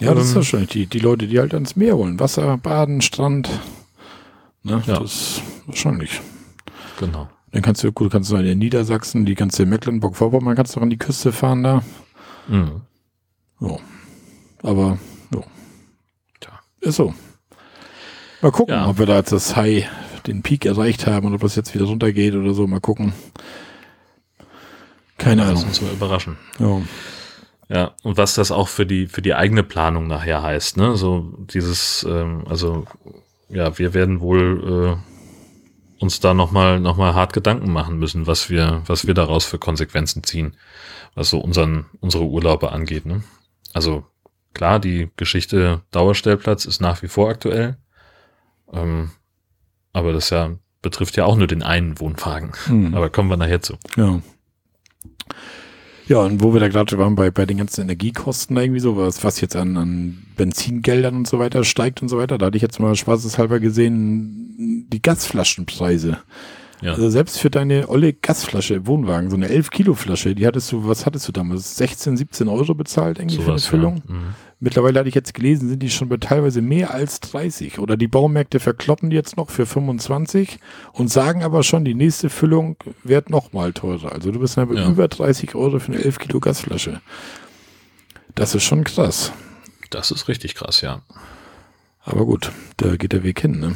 Ja, das ist ähm, wahrscheinlich die, die Leute, die halt ans Meer wollen. Wasser, Baden, Strand. Ne, ja. Das ist wahrscheinlich. Genau. Dann kannst du, gut, kannst du in Niedersachsen, die ganze Mecklenburg-Vorpommern, kannst du an die Küste fahren da. Mhm. Ja. Aber, ja. Tja. Ist so. Mal gucken, ja. ob wir da jetzt das High, den Peak erreicht haben und ob das jetzt wieder runtergeht oder so. Mal gucken. Keine Ahnung. Lass uns mal überraschen. Ja. Ja, und was das auch für die, für die eigene Planung nachher heißt, ne? So dieses, ähm, also ja, wir werden wohl äh, uns da nochmal noch mal hart Gedanken machen müssen, was wir, was wir daraus für Konsequenzen ziehen, was so unseren, unsere Urlaube angeht. Ne? Also klar, die Geschichte Dauerstellplatz ist nach wie vor aktuell. Ähm, aber das ja betrifft ja auch nur den einen Wohnwagen. Hm. Aber kommen wir nachher zu. Ja. Ja, und wo wir da gerade waren bei, bei den ganzen Energiekosten irgendwie so, was, was jetzt an, an Benzingeldern und so weiter steigt und so weiter, da hatte ich jetzt mal spaßeshalber gesehen, die Gasflaschenpreise. Ja. Also selbst für deine olle Gasflasche Wohnwagen, so eine 11 Kilo Flasche, die hattest du, was hattest du damals? 16, 17 Euro bezahlt irgendwie so für eine Füllung? Ja. Mhm. Mittlerweile hatte ich jetzt gelesen, sind die schon bei teilweise mehr als 30. Oder die Baumärkte verkloppen jetzt noch für 25 und sagen aber schon, die nächste Füllung wird noch mal teurer. Also du bist dann ja. über 30 Euro für eine 11 Kilo Gasflasche. Das ist schon krass. Das ist richtig krass, ja. Aber gut, da geht der Weg hin, ne?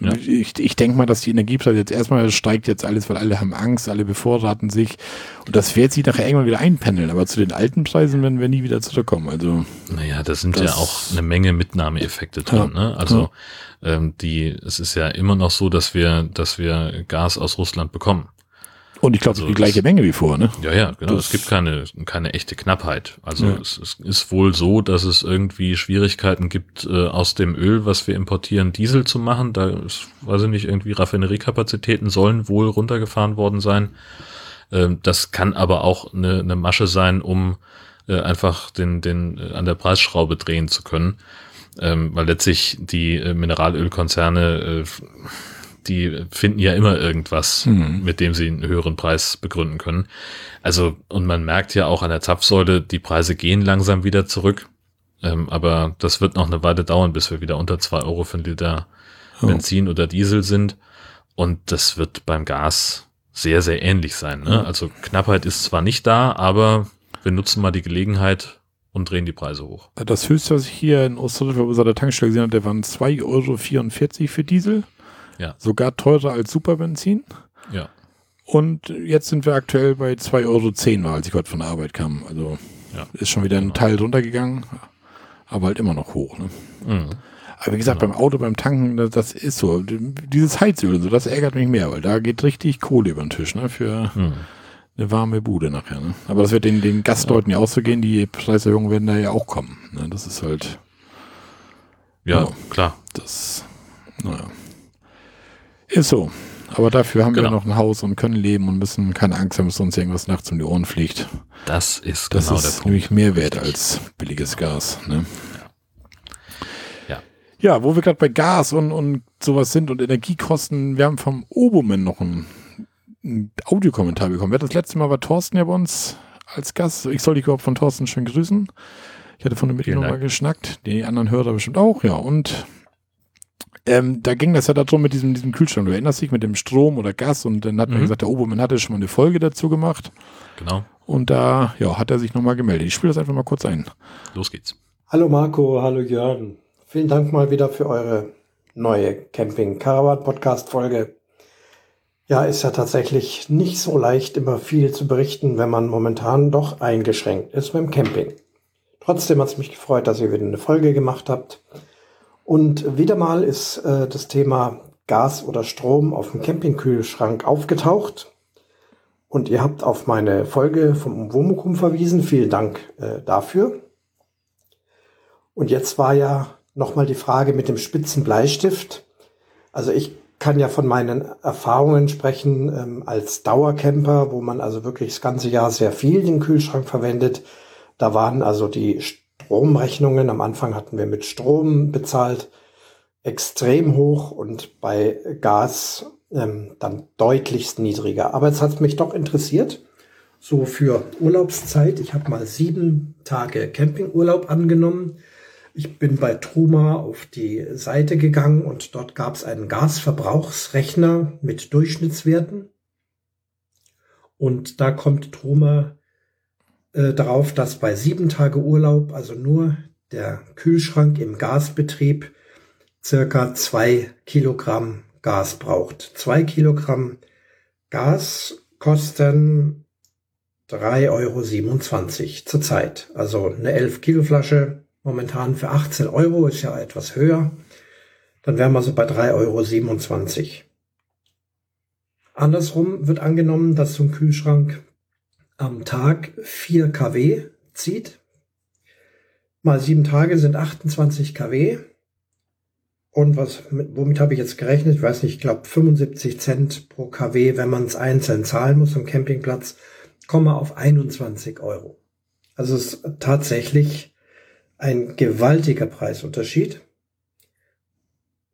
Ja. Ich, ich denke mal, dass die Energiepreise jetzt erstmal steigt jetzt alles, weil alle haben Angst, alle bevorraten sich. Und das wird sich nachher irgendwann wieder einpendeln. Aber zu den alten Preisen werden wir nie wieder zurückkommen. Also. Naja, da sind das, ja auch eine Menge Mitnahmeeffekte drin. Ja, ne? Also ja. ähm, die, es ist ja immer noch so, dass wir, dass wir Gas aus Russland bekommen. Und ich glaube, also die gleiche Menge wie vor, ne? Ja, ja, genau. Das es gibt keine, keine echte Knappheit. Also ja. es, es, ist wohl so, dass es irgendwie Schwierigkeiten gibt, äh, aus dem Öl, was wir importieren, Diesel zu machen. Da ist, weiß ich nicht, irgendwie Raffineriekapazitäten sollen wohl runtergefahren worden sein. Ähm, das kann aber auch eine, eine Masche sein, um äh, einfach den, den äh, an der Preisschraube drehen zu können. Ähm, weil letztlich die äh, Mineralölkonzerne äh, die finden ja immer irgendwas, mhm. mit dem sie einen höheren Preis begründen können. Also, und man merkt ja auch an der Zapfsäule, die Preise gehen langsam wieder zurück. Ähm, aber das wird noch eine Weile dauern, bis wir wieder unter zwei Euro für einen Liter oh. Benzin oder Diesel sind. Und das wird beim Gas sehr, sehr ähnlich sein. Ne? Also Knappheit ist zwar nicht da, aber wir nutzen mal die Gelegenheit und drehen die Preise hoch. Das höchste, was ich hier in Ostdeutschland bei der Tankstelle gesehen habe, waren 2,44 Euro für Diesel. Ja. Sogar teurer als Superbenzin. Ja. Und jetzt sind wir aktuell bei 2,10 Euro, als ich heute von der Arbeit kam. Also ja. ist schon wieder ein genau. Teil runtergegangen, aber halt immer noch hoch. Ne? Mhm. Aber wie gesagt, genau. beim Auto, beim Tanken, das, das, ist so. Dieses Heizöl so, das ärgert mich mehr, weil da geht richtig Kohle über den Tisch, ne? Für mhm. eine warme Bude nachher. Ne? Aber das wird den, den Gastleuten ja. ja auch so gehen, die Preiserhöhungen werden da ja auch kommen. Ne? Das ist halt. Ja, ja, klar. Das, naja. Ist so. Aber dafür haben genau. wir noch ein Haus und können leben und müssen keine Angst haben, dass uns irgendwas nachts um die Ohren fliegt. Das ist das genau ist der Punkt. nämlich mehr wert als billiges Gas. Ne? Ja. ja. Ja, wo wir gerade bei Gas und, und sowas sind und Energiekosten, wir haben vom Oboman noch einen, einen Audiokommentar bekommen. Wer das letzte Mal war Thorsten ja bei uns als Gast. Ich soll dich überhaupt von Thorsten schön grüßen. Ich hatte von dem mit ihm nochmal geschnackt. Die anderen Hörer bestimmt auch, ja. Und ähm, da ging das ja darum mit diesem, diesem Kühlschrank. Du erinnerst dich mit dem Strom oder Gas und dann hat mhm. man gesagt, der Obermann hatte schon mal eine Folge dazu gemacht. Genau. Und da ja, hat er sich nochmal gemeldet. Ich spiele das einfach mal kurz ein. Los geht's. Hallo Marco, hallo Jörn. Vielen Dank mal wieder für eure neue Camping Caravan Podcast Folge. Ja, ist ja tatsächlich nicht so leicht, immer viel zu berichten, wenn man momentan doch eingeschränkt ist beim Camping. Trotzdem hat es mich gefreut, dass ihr wieder eine Folge gemacht habt. Und wieder mal ist äh, das Thema Gas oder Strom auf dem Campingkühlschrank aufgetaucht. Und ihr habt auf meine Folge vom Womukum verwiesen. Vielen Dank äh, dafür. Und jetzt war ja nochmal die Frage mit dem spitzen Bleistift. Also ich kann ja von meinen Erfahrungen sprechen ähm, als Dauercamper, wo man also wirklich das ganze Jahr sehr viel den Kühlschrank verwendet. Da waren also die Stromrechnungen. Am Anfang hatten wir mit Strom bezahlt, extrem hoch und bei Gas ähm, dann deutlichst niedriger. Aber jetzt hat es mich doch interessiert, so für Urlaubszeit. Ich habe mal sieben Tage Campingurlaub angenommen. Ich bin bei Truma auf die Seite gegangen und dort gab es einen Gasverbrauchsrechner mit Durchschnittswerten. Und da kommt Truma äh, darauf, dass bei sieben Tage Urlaub, also nur der Kühlschrank im Gasbetrieb, circa zwei Kilogramm Gas braucht. Zwei Kilogramm Gas kosten 3,27 Euro zurzeit. Also eine 11 Kilo Flasche momentan für 18 Euro ist ja etwas höher. Dann wären wir so bei 3,27 Euro. Andersrum wird angenommen, dass so ein Kühlschrank am Tag 4 kW zieht. Mal sieben Tage sind 28 kW. Und was, womit habe ich jetzt gerechnet? Ich weiß nicht, ich glaube 75 Cent pro kW, wenn man es einzeln zahlen muss am Campingplatz, komme auf 21 Euro. Also es ist tatsächlich ein gewaltiger Preisunterschied.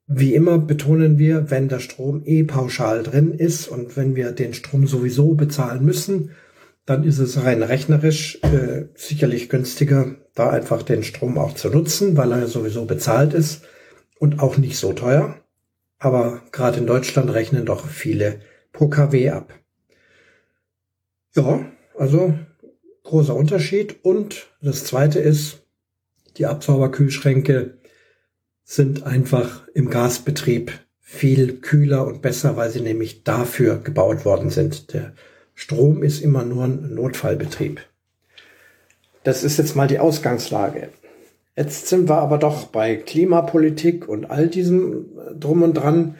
Wie immer betonen wir, wenn der Strom eh pauschal drin ist und wenn wir den Strom sowieso bezahlen müssen, dann ist es rein rechnerisch äh, sicherlich günstiger, da einfach den Strom auch zu nutzen, weil er sowieso bezahlt ist und auch nicht so teuer. Aber gerade in Deutschland rechnen doch viele pro KW ab. Ja, also großer Unterschied. Und das zweite ist, die Absauberkühlschränke sind einfach im Gasbetrieb viel kühler und besser, weil sie nämlich dafür gebaut worden sind. Der Strom ist immer nur ein Notfallbetrieb. Das ist jetzt mal die Ausgangslage. Jetzt sind wir aber doch bei Klimapolitik und all diesem drum und dran.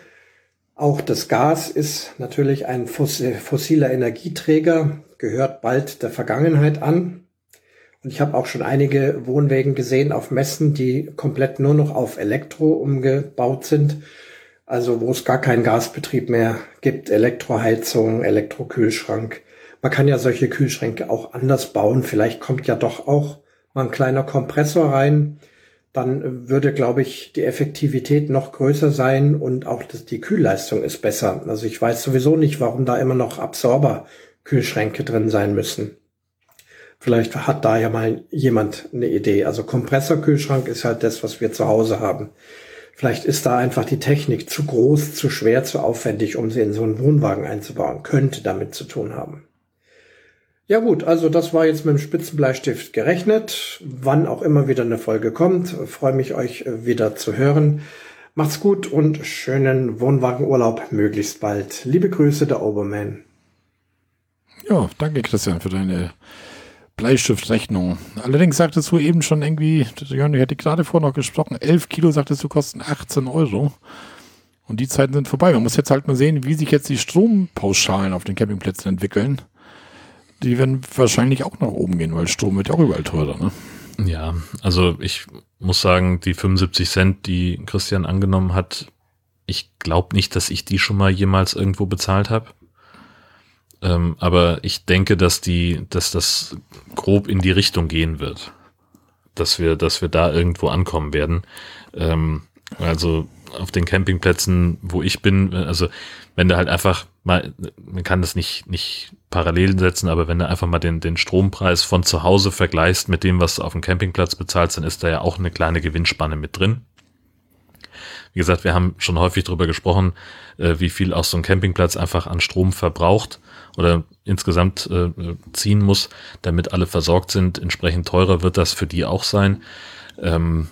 Auch das Gas ist natürlich ein fossiler Energieträger, gehört bald der Vergangenheit an. Und ich habe auch schon einige Wohnwägen gesehen auf Messen, die komplett nur noch auf Elektro umgebaut sind. Also wo es gar keinen Gasbetrieb mehr gibt, Elektroheizung, Elektrokühlschrank. Man kann ja solche Kühlschränke auch anders bauen. Vielleicht kommt ja doch auch mal ein kleiner Kompressor rein. Dann würde, glaube ich, die Effektivität noch größer sein und auch das, die Kühlleistung ist besser. Also ich weiß sowieso nicht, warum da immer noch Absorber-Kühlschränke drin sein müssen. Vielleicht hat da ja mal jemand eine Idee. Also Kompressorkühlschrank ist halt das, was wir zu Hause haben. Vielleicht ist da einfach die Technik zu groß, zu schwer, zu aufwendig, um sie in so einen Wohnwagen einzubauen. Könnte damit zu tun haben. Ja gut, also das war jetzt mit dem Spitzenbleistift gerechnet. Wann auch immer wieder eine Folge kommt, freue mich euch wieder zu hören. Macht's gut und schönen Wohnwagenurlaub möglichst bald. Liebe Grüße, der Oberman. Ja, danke Christian für deine Bleistiftrechnung. Allerdings sagtest du eben schon irgendwie, Jörn, ich hatte gerade vorher noch gesprochen, 11 Kilo sagtest du kosten 18 Euro. Und die Zeiten sind vorbei. Man muss jetzt halt mal sehen, wie sich jetzt die Strompauschalen auf den Campingplätzen entwickeln. Die werden wahrscheinlich auch nach oben gehen, weil Strom wird ja auch überall teurer, ne? Ja, also ich muss sagen, die 75 Cent, die Christian angenommen hat, ich glaube nicht, dass ich die schon mal jemals irgendwo bezahlt habe. Ähm, aber ich denke, dass die, dass das grob in die Richtung gehen wird. Dass wir, dass wir da irgendwo ankommen werden. Ähm, also auf den Campingplätzen, wo ich bin, also wenn du halt einfach mal, man kann das nicht, nicht parallel setzen, aber wenn du einfach mal den, den Strompreis von zu Hause vergleichst mit dem, was du auf dem Campingplatz bezahlst, dann ist da ja auch eine kleine Gewinnspanne mit drin. Wie gesagt, wir haben schon häufig darüber gesprochen, äh, wie viel auch so ein Campingplatz einfach an Strom verbraucht oder insgesamt äh, ziehen muss, damit alle versorgt sind. Entsprechend teurer wird das für die auch sein. Ähm,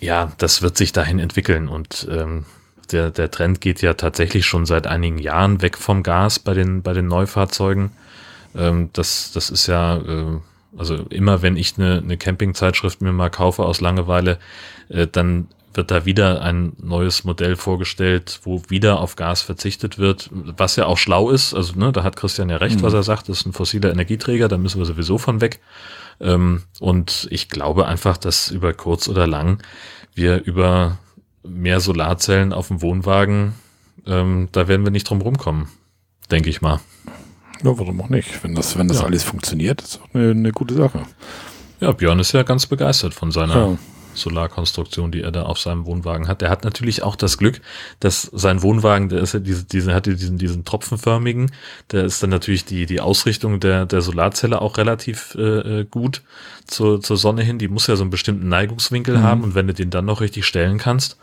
ja, das wird sich dahin entwickeln und ähm, der, der Trend geht ja tatsächlich schon seit einigen Jahren weg vom Gas bei den, bei den Neufahrzeugen. Ähm, das, das ist ja, äh, also immer wenn ich eine, eine Campingzeitschrift mir mal kaufe aus Langeweile, äh, dann wird da wieder ein neues Modell vorgestellt, wo wieder auf Gas verzichtet wird, was ja auch schlau ist. Also ne, da hat Christian ja recht, mhm. was er sagt, das ist ein fossiler Energieträger, da müssen wir sowieso von weg. Ähm, und ich glaube einfach, dass über kurz oder lang wir über mehr Solarzellen auf dem Wohnwagen, ähm, da werden wir nicht drum rumkommen, denke ich mal. Ja, warum auch nicht? Wenn das, wenn das ja. alles funktioniert, ist auch eine, eine, gute Sache. Ja, Björn ist ja ganz begeistert von seiner ja. Solarkonstruktion, die er da auf seinem Wohnwagen hat. Der hat natürlich auch das Glück, dass sein Wohnwagen, der ist ja diese, diese, hat diesen, diesen tropfenförmigen, der ist dann natürlich die, die Ausrichtung der, der Solarzelle auch relativ äh, äh, gut zur, zur Sonne hin. Die muss ja so einen bestimmten Neigungswinkel mhm. haben und wenn du den dann noch richtig stellen kannst,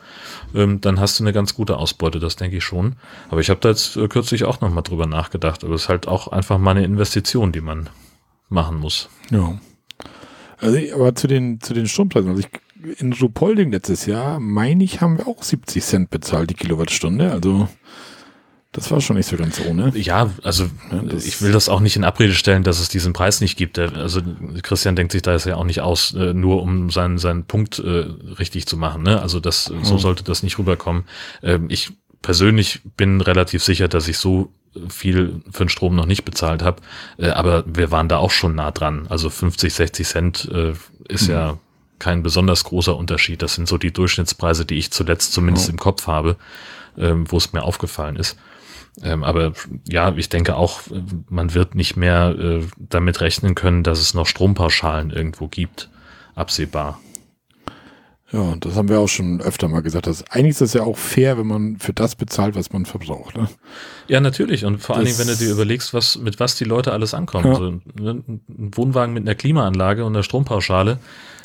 ähm, dann hast du eine ganz gute Ausbeute, das denke ich schon. Aber ich habe da jetzt äh, kürzlich auch nochmal drüber nachgedacht. Aber es ist halt auch einfach mal eine Investition, die man machen muss. Ja. Also, aber zu den, zu den Strompreisen, also ich in Ruhpolding letztes Jahr, meine ich, haben wir auch 70 Cent bezahlt die Kilowattstunde. Also Das war schon nicht so ganz ohne. Ja, also ja, ich will das auch nicht in Abrede stellen, dass es diesen Preis nicht gibt. Also Christian denkt sich da jetzt ja auch nicht aus, äh, nur um seinen, seinen Punkt äh, richtig zu machen. Ne? Also das, mhm. so sollte das nicht rüberkommen. Ähm, ich persönlich bin relativ sicher, dass ich so viel für den Strom noch nicht bezahlt habe. Äh, aber wir waren da auch schon nah dran. Also 50, 60 Cent äh, ist mhm. ja kein besonders großer Unterschied. Das sind so die Durchschnittspreise, die ich zuletzt zumindest oh. im Kopf habe, ähm, wo es mir aufgefallen ist. Ähm, aber ja, ich denke auch, man wird nicht mehr äh, damit rechnen können, dass es noch Strompauschalen irgendwo gibt, absehbar. Ja, das haben wir auch schon öfter mal gesagt. Dass eigentlich ist es ja auch fair, wenn man für das bezahlt, was man verbraucht. Ne? Ja, natürlich. Und vor das allen Dingen, wenn du dir überlegst, was, mit was die Leute alles ankommen. Ja. So, ne, ein Wohnwagen mit einer Klimaanlage und einer Strompauschale,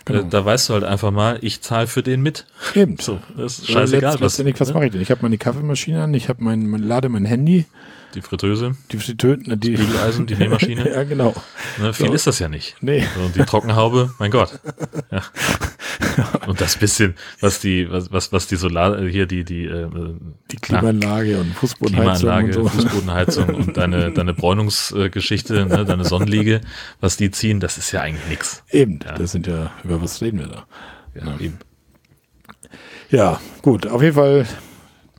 Genau. Da weißt du halt einfach mal, ich zahle für den mit. Eben. So, das ist scheißegal. Letzt, was, was ne? mache ich denn? Ich habe meine Kaffeemaschine an, ich habe mein, mein, lade mein Handy. Die Fritteuse. Die Fritteuse, ne, die Spiegeleisen, die Nähmaschine. ja, genau. Ne, viel so. ist das ja nicht. Nee. Und die Trockenhaube, mein Gott. Ja. Und das bisschen, was die, was, was, was die Solar, hier die, die, äh, die Klimaanlage na, und Fußbodenheizung Klimaanlage, und so. Fußbodenheizung und deine, deine Bräunungsgeschichte, ne, deine Sonnenliege, was die ziehen, das ist ja eigentlich nix. Eben, ja. das sind ja, über was reden wir da? Ja, ja. eben. Ja, gut, auf jeden Fall,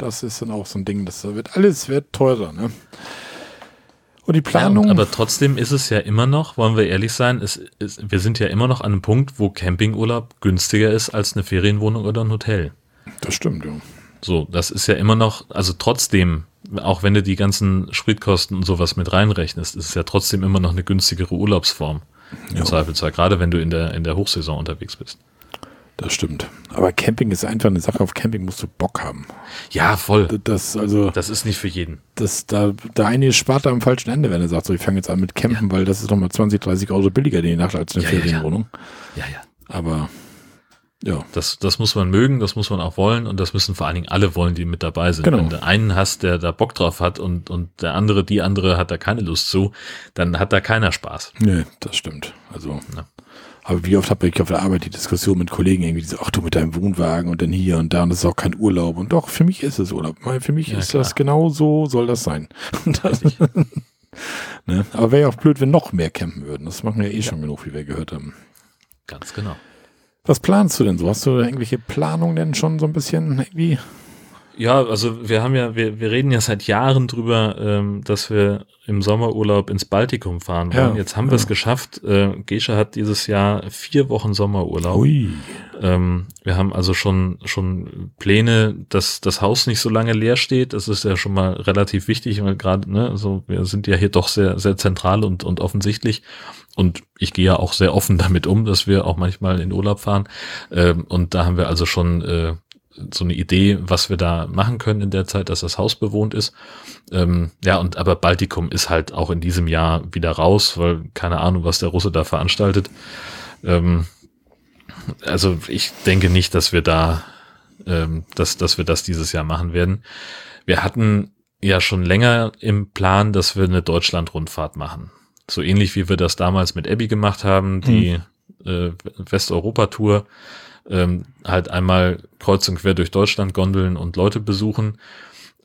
das ist dann auch so ein Ding, das wird alles wird teurer, ne? Und die Planung. Ja, aber trotzdem ist es ja immer noch, wollen wir ehrlich sein, es ist, wir sind ja immer noch an einem Punkt, wo Campingurlaub günstiger ist als eine Ferienwohnung oder ein Hotel. Das stimmt, ja. So, das ist ja immer noch, also trotzdem, auch wenn du die ganzen Spritkosten und sowas mit reinrechnest, ist es ja trotzdem immer noch eine günstigere Urlaubsform. Im ja. Zweifelsfall, gerade wenn du in der, in der Hochsaison unterwegs bist. Das stimmt. Aber Camping ist einfach eine Sache. Auf Camping musst du Bock haben. Ja, voll. Das, also, das ist nicht für jeden. Das, da, der eine spart da am falschen Ende, wenn er sagt, so, ich fange jetzt an mit Campen, ja. weil das ist nochmal 20, 30 Euro billiger die Nacht als eine ja, Ferienwohnung. Ja, ja. Aber, ja. Das, das muss man mögen, das muss man auch wollen und das müssen vor allen Dingen alle wollen, die mit dabei sind. Genau. Wenn du einen hast, der da Bock drauf hat und, und der andere, die andere hat da keine Lust zu, dann hat da keiner Spaß. Nee, das stimmt. Also, ja. Aber wie oft habe ich auf der Arbeit die Diskussion mit Kollegen irgendwie, die so, ach du mit deinem Wohnwagen und dann hier und da und das ist auch kein Urlaub. Und doch, für mich ist es Urlaub. Für mich ja, ist klar. das genau so, soll das sein. Das, ne? Aber wäre ja auch blöd, wenn noch mehr campen würden. Das machen ja eh ja. schon genug, wie wir gehört haben. Ganz genau. Was planst du denn so? Hast du irgendwelche Planungen denn schon so ein bisschen irgendwie? Ja, also wir haben ja, wir, wir reden ja seit Jahren drüber, ähm, dass wir im Sommerurlaub ins Baltikum fahren wollen. Ja, Jetzt haben ja. wir es geschafft. Äh, Gesche hat dieses Jahr vier Wochen Sommerurlaub. Ui. Ähm, wir haben also schon schon Pläne, dass das Haus nicht so lange leer steht. Das ist ja schon mal relativ wichtig, weil gerade, ne, also wir sind ja hier doch sehr sehr zentral und und offensichtlich. Und ich gehe ja auch sehr offen damit um, dass wir auch manchmal in Urlaub fahren. Ähm, und da haben wir also schon äh, so eine Idee, was wir da machen können in der Zeit, dass das Haus bewohnt ist. Ähm, ja, und aber Baltikum ist halt auch in diesem Jahr wieder raus, weil keine Ahnung, was der Russe da veranstaltet. Ähm, also ich denke nicht, dass wir da, ähm, dass, dass wir das dieses Jahr machen werden. Wir hatten ja schon länger im Plan, dass wir eine Deutschland-Rundfahrt machen. So ähnlich wie wir das damals mit Abby gemacht haben, die hm. äh, Westeuropa-Tour ähm, halt einmal kreuz und quer durch Deutschland gondeln und Leute besuchen.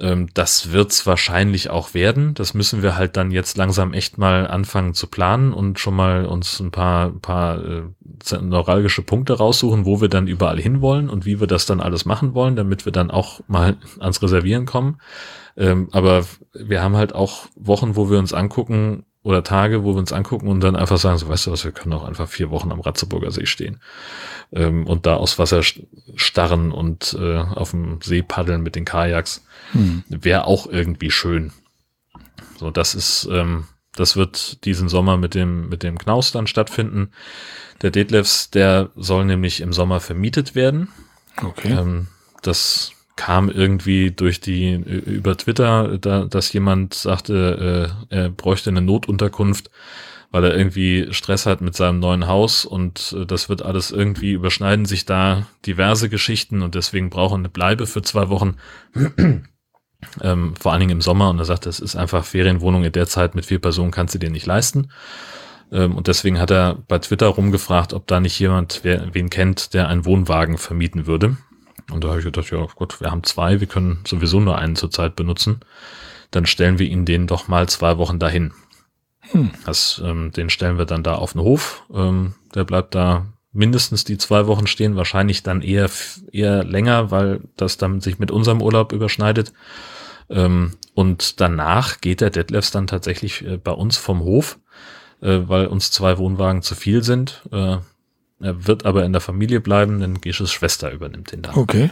Ähm, das wird's wahrscheinlich auch werden. Das müssen wir halt dann jetzt langsam echt mal anfangen zu planen und schon mal uns ein paar, paar äh, neuralgische Punkte raussuchen, wo wir dann überall hinwollen und wie wir das dann alles machen wollen, damit wir dann auch mal ans Reservieren kommen. Ähm, aber wir haben halt auch Wochen, wo wir uns angucken, oder Tage, wo wir uns angucken und dann einfach sagen, so weißt du was, wir können auch einfach vier Wochen am Ratzeburger See stehen ähm, und da aus Wasser starren und äh, auf dem See paddeln mit den Kajaks. Hm. Wäre auch irgendwie schön. So, das ist, ähm, das wird diesen Sommer mit dem, mit dem Knaus dann stattfinden. Der Detlefs, der soll nämlich im Sommer vermietet werden. Okay. Ähm, das kam irgendwie durch die über Twitter, da, dass jemand sagte, äh, er bräuchte eine Notunterkunft weil er irgendwie Stress hat mit seinem neuen Haus und äh, das wird alles irgendwie überschneiden sich da diverse Geschichten und deswegen brauchen eine Bleibe für zwei Wochen. ähm, vor allen Dingen im Sommer und er sagt, das ist einfach Ferienwohnung in der Zeit mit vier Personen kannst du dir nicht leisten. Ähm, und deswegen hat er bei Twitter rumgefragt, ob da nicht jemand wer, wen kennt, der einen Wohnwagen vermieten würde. Und da habe ich gedacht, ja gut, wir haben zwei, wir können sowieso nur einen zurzeit benutzen. Dann stellen wir ihn den doch mal zwei Wochen dahin. Hm. Das, ähm, den stellen wir dann da auf den Hof. Ähm, der bleibt da mindestens die zwei Wochen stehen, wahrscheinlich dann eher, eher länger, weil das dann sich mit unserem Urlaub überschneidet. Ähm, und danach geht der Detlefs dann tatsächlich äh, bei uns vom Hof, äh, weil uns zwei Wohnwagen zu viel sind. Äh, er wird aber in der Familie bleiben, denn Gesches Schwester übernimmt den dann. Okay.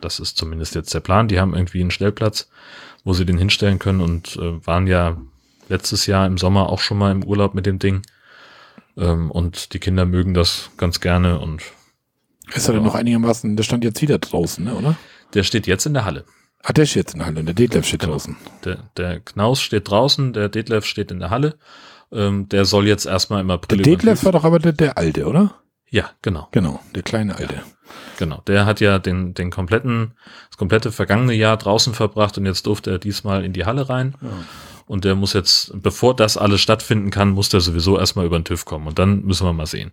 Das ist zumindest jetzt der Plan. Die haben irgendwie einen Stellplatz, wo sie den hinstellen können und äh, waren ja letztes Jahr im Sommer auch schon mal im Urlaub mit dem Ding. Ähm, und die Kinder mögen das ganz gerne und. Ist er denn noch einigermaßen, der stand jetzt wieder draußen, ne, oder? Der steht jetzt in der Halle. Ah, der steht jetzt in der Halle, der Detlef steht genau. draußen. Der, der Knaus steht draußen, der Detlef steht in der Halle. Ähm, der soll jetzt erstmal im April. Der Detlef war doch aber der, der Alte, oder? Ja, genau. Genau, der kleine Alte. Ja, genau. Der hat ja den, den kompletten, das komplette vergangene Jahr draußen verbracht und jetzt durfte er diesmal in die Halle rein. Ja. Und der muss jetzt, bevor das alles stattfinden kann, muss der sowieso erstmal über den TÜV kommen. Und dann müssen wir mal sehen.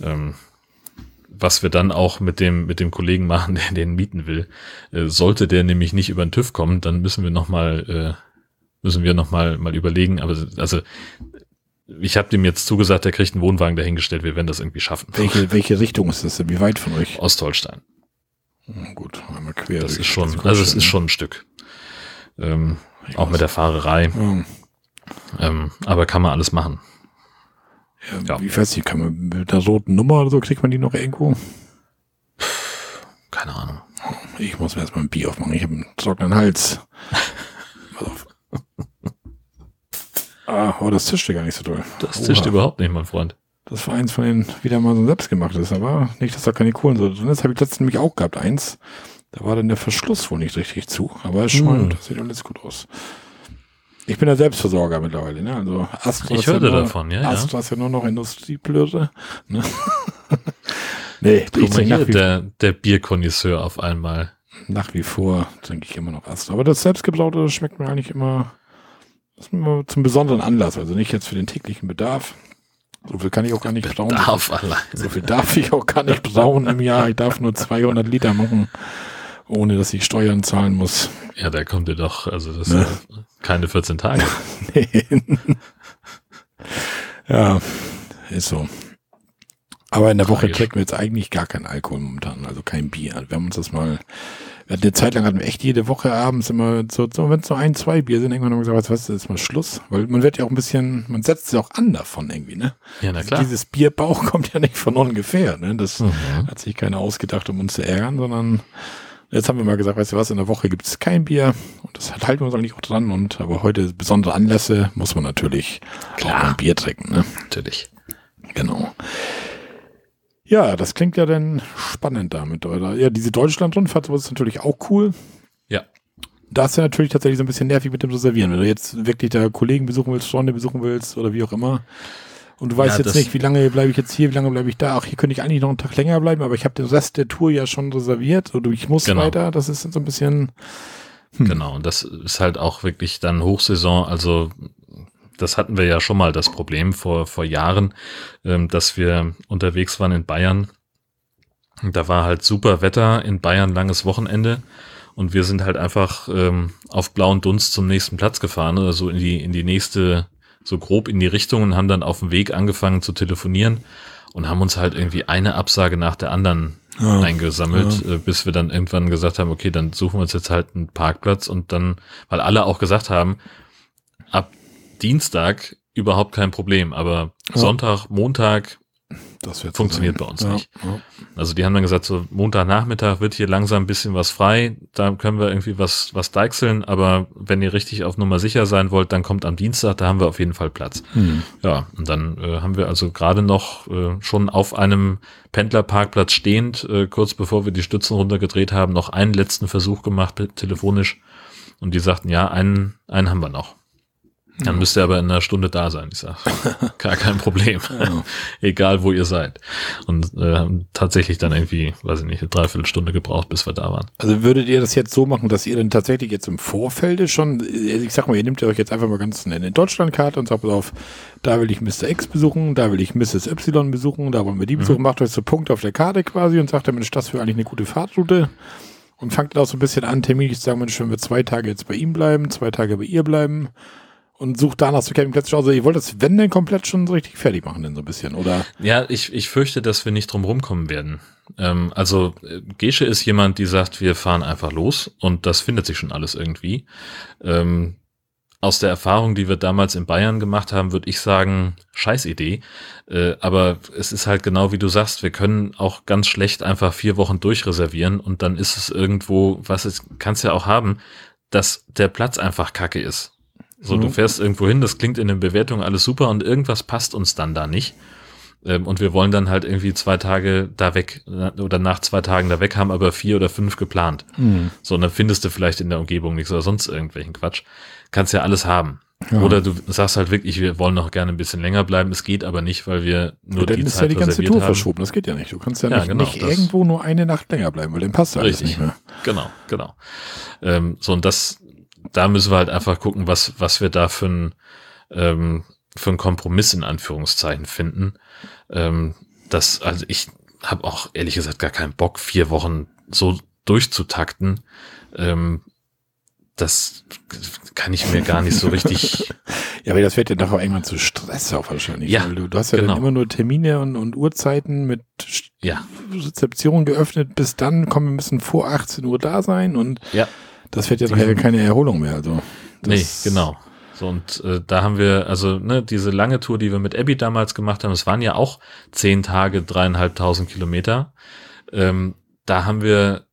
Ja. Ähm, was wir dann auch mit dem, mit dem Kollegen machen, der den mieten will. Äh, sollte der nämlich nicht über den TÜV kommen, dann müssen wir nochmal, äh, müssen wir nochmal mal überlegen. Aber also ich habe dem jetzt zugesagt, der kriegt einen Wohnwagen dahingestellt, wir werden das irgendwie schaffen. Welche, welche Richtung ist das denn? Wie weit von euch? Ostholstein. Hm, gut, einmal quer. Das ist schon, also es ist schon ein Stück. Ähm, auch mit der Fahrerei. Ja. Ähm, aber kann man alles machen. Ja, ja. Wie weiß ich, kann man mit der roten Nummer oder so, kriegt man die noch irgendwo? Keine Ahnung. Ich muss mir erstmal ein Bier aufmachen. Ich habe einen trockenen Hals. ah, oh, das tischte gar nicht so toll. Das tischt Oha. überhaupt nicht, mein Freund. Das war eins von den wieder mal so selbstgemachtes, aber nicht, dass da keine Kohlensäure drin ist. Habe ich letztens nämlich auch gehabt, eins. Da war dann der Verschluss wohl nicht richtig zu, aber es schäumt, hm. das sieht alles gut aus. Ich bin ja Selbstversorger mittlerweile, ne? Also Astra ich hörte ja nur, davon, ja. Astra ist ja nur noch Industrieblöde. Ne? nee, Guck mal hier, der, der Bierkonisseur auf einmal. Nach wie vor trinke ich immer noch Astra. Aber das Selbstgebraute schmeckt mir eigentlich immer zum besonderen Anlass. Also nicht jetzt für den täglichen Bedarf. So viel kann ich auch gar nicht brauen. Darf allein. So viel darf ich auch gar nicht brauen im Jahr. Ich darf nur 200 Liter machen ohne dass ich Steuern zahlen muss. Ja, da kommt ihr doch, also das ne? ist keine 14 Tage. ja, ist so. Aber in der Woche kriegen wir jetzt eigentlich gar keinen Alkohol momentan, also kein Bier. Wir haben uns das mal, wir hatten eine Zeit lang hatten wir echt jede Woche abends immer so, so wenn es so ein, zwei Bier sind, irgendwann haben wir gesagt, was, was ist mal Schluss? Weil man wird ja auch ein bisschen, man setzt sich auch an davon irgendwie, ne? Ja, na klar. Also dieses Bierbauch kommt ja nicht von ungefähr, ne? Das mhm. hat sich keiner ausgedacht, um uns zu ärgern, sondern Jetzt haben wir mal gesagt, weißt du was, in der Woche gibt es kein Bier und das halten wir uns eigentlich auch dran und aber heute besondere Anlässe muss man natürlich Klar. auch ein Bier trinken, ne? Natürlich. Genau. Ja, das klingt ja dann spannend damit, oder? Ja, diese Deutschland-Rundfahrt ist natürlich auch cool. Ja. Da ist ja natürlich tatsächlich so ein bisschen nervig mit dem Reservieren. Wenn du jetzt wirklich da Kollegen besuchen willst, Freunde besuchen willst oder wie auch immer, und du weißt ja, jetzt nicht, wie lange bleibe ich jetzt hier, wie lange bleibe ich da. Ach, hier könnte ich eigentlich noch einen Tag länger bleiben, aber ich habe den Rest der Tour ja schon reserviert oder ich muss genau. weiter. Das ist so ein bisschen. Hm. Genau, und das ist halt auch wirklich dann Hochsaison. Also das hatten wir ja schon mal das Problem vor, vor Jahren, ähm, dass wir unterwegs waren in Bayern. Da war halt super Wetter in Bayern, langes Wochenende. Und wir sind halt einfach ähm, auf blauen Dunst zum nächsten Platz gefahren, also in die, in die nächste so grob in die Richtung und haben dann auf dem Weg angefangen zu telefonieren und haben uns halt irgendwie eine Absage nach der anderen ja, eingesammelt, ja. Äh, bis wir dann irgendwann gesagt haben, okay, dann suchen wir uns jetzt halt einen Parkplatz und dann, weil alle auch gesagt haben, ab Dienstag überhaupt kein Problem, aber ja. Sonntag, Montag das funktioniert bei uns ja, nicht. Ja. Also die haben dann gesagt, so Montagnachmittag wird hier langsam ein bisschen was frei, da können wir irgendwie was, was deichseln, aber wenn ihr richtig auf Nummer sicher sein wollt, dann kommt am Dienstag, da haben wir auf jeden Fall Platz. Hm. Ja, und dann äh, haben wir also gerade noch äh, schon auf einem Pendlerparkplatz stehend, äh, kurz bevor wir die Stützen runtergedreht haben, noch einen letzten Versuch gemacht, telefonisch. Und die sagten, ja, einen, einen haben wir noch. Dann müsst ihr aber in einer Stunde da sein, ich sag. Gar kein Problem. Ja. Egal, wo ihr seid. Und äh, tatsächlich dann irgendwie, weiß ich nicht, eine Dreiviertelstunde gebraucht, bis wir da waren. Also würdet ihr das jetzt so machen, dass ihr dann tatsächlich jetzt im Vorfeld schon, ich sag mal, ihr nehmt ihr euch jetzt einfach mal ganz eine Deutschlandkarte und sagt auf, da will ich Mr. X besuchen, da will ich Mrs. Y besuchen, da wollen wir die mhm. besuchen, macht euch so Punkt auf der Karte quasi und sagt dann, Mensch, das wäre eigentlich eine gute Fahrtroute und fangt dann auch so ein bisschen an, terminlich zu sagen, Mensch, wenn wir zwei Tage jetzt bei ihm bleiben, zwei Tage bei ihr bleiben, und sucht danach zu Campingplätzen. Also ihr wollt das, wenn denn komplett schon so richtig fertig machen, denn so ein bisschen, oder? Ja, ich, ich fürchte, dass wir nicht drum rumkommen werden. Ähm, also Gesche ist jemand, die sagt, wir fahren einfach los und das findet sich schon alles irgendwie. Ähm, aus der Erfahrung, die wir damals in Bayern gemacht haben, würde ich sagen, scheiß Idee. Äh, aber es ist halt genau wie du sagst, wir können auch ganz schlecht einfach vier Wochen durchreservieren und dann ist es irgendwo, was es kannst ja auch haben, dass der Platz einfach kacke ist. So, mhm. du fährst irgendwo hin, das klingt in den Bewertungen alles super und irgendwas passt uns dann da nicht. Ähm, und wir wollen dann halt irgendwie zwei Tage da weg äh, oder nach zwei Tagen da weg haben, aber vier oder fünf geplant. Mhm. So, und dann findest du vielleicht in der Umgebung nichts oder sonst irgendwelchen Quatsch. Kannst ja alles haben. Ja. Oder du sagst halt wirklich, wir wollen noch gerne ein bisschen länger bleiben. Es geht aber nicht, weil wir nur die ist Zeit ja die ganze Tour haben. verschoben. Das geht ja nicht. Du kannst ja, ja nicht, genau, nicht irgendwo nur eine Nacht länger bleiben, weil dann passt ja alles nicht mehr. Genau, genau. Ähm, so und das da müssen wir halt einfach gucken, was, was wir da für ein, ähm, für einen Kompromiss in Anführungszeichen finden. Ähm, das, also ich habe auch ehrlich gesagt gar keinen Bock, vier Wochen so durchzutakten. Ähm, das kann ich mir gar nicht so richtig. ja, aber das wird ja nachher irgendwann zu Stress auch wahrscheinlich. Ja, du, du, hast ja genau. dann immer nur Termine und, und Uhrzeiten mit ja. Rezeption geöffnet. Bis dann kommen wir müssen vor 18 Uhr da sein und ja. Das wird ja nachher keine Erholung mehr. Also nee, genau. So, und äh, da haben wir, also ne, diese lange Tour, die wir mit Abby damals gemacht haben, es waren ja auch zehn Tage, dreieinhalbtausend Kilometer. Ähm, da haben wir,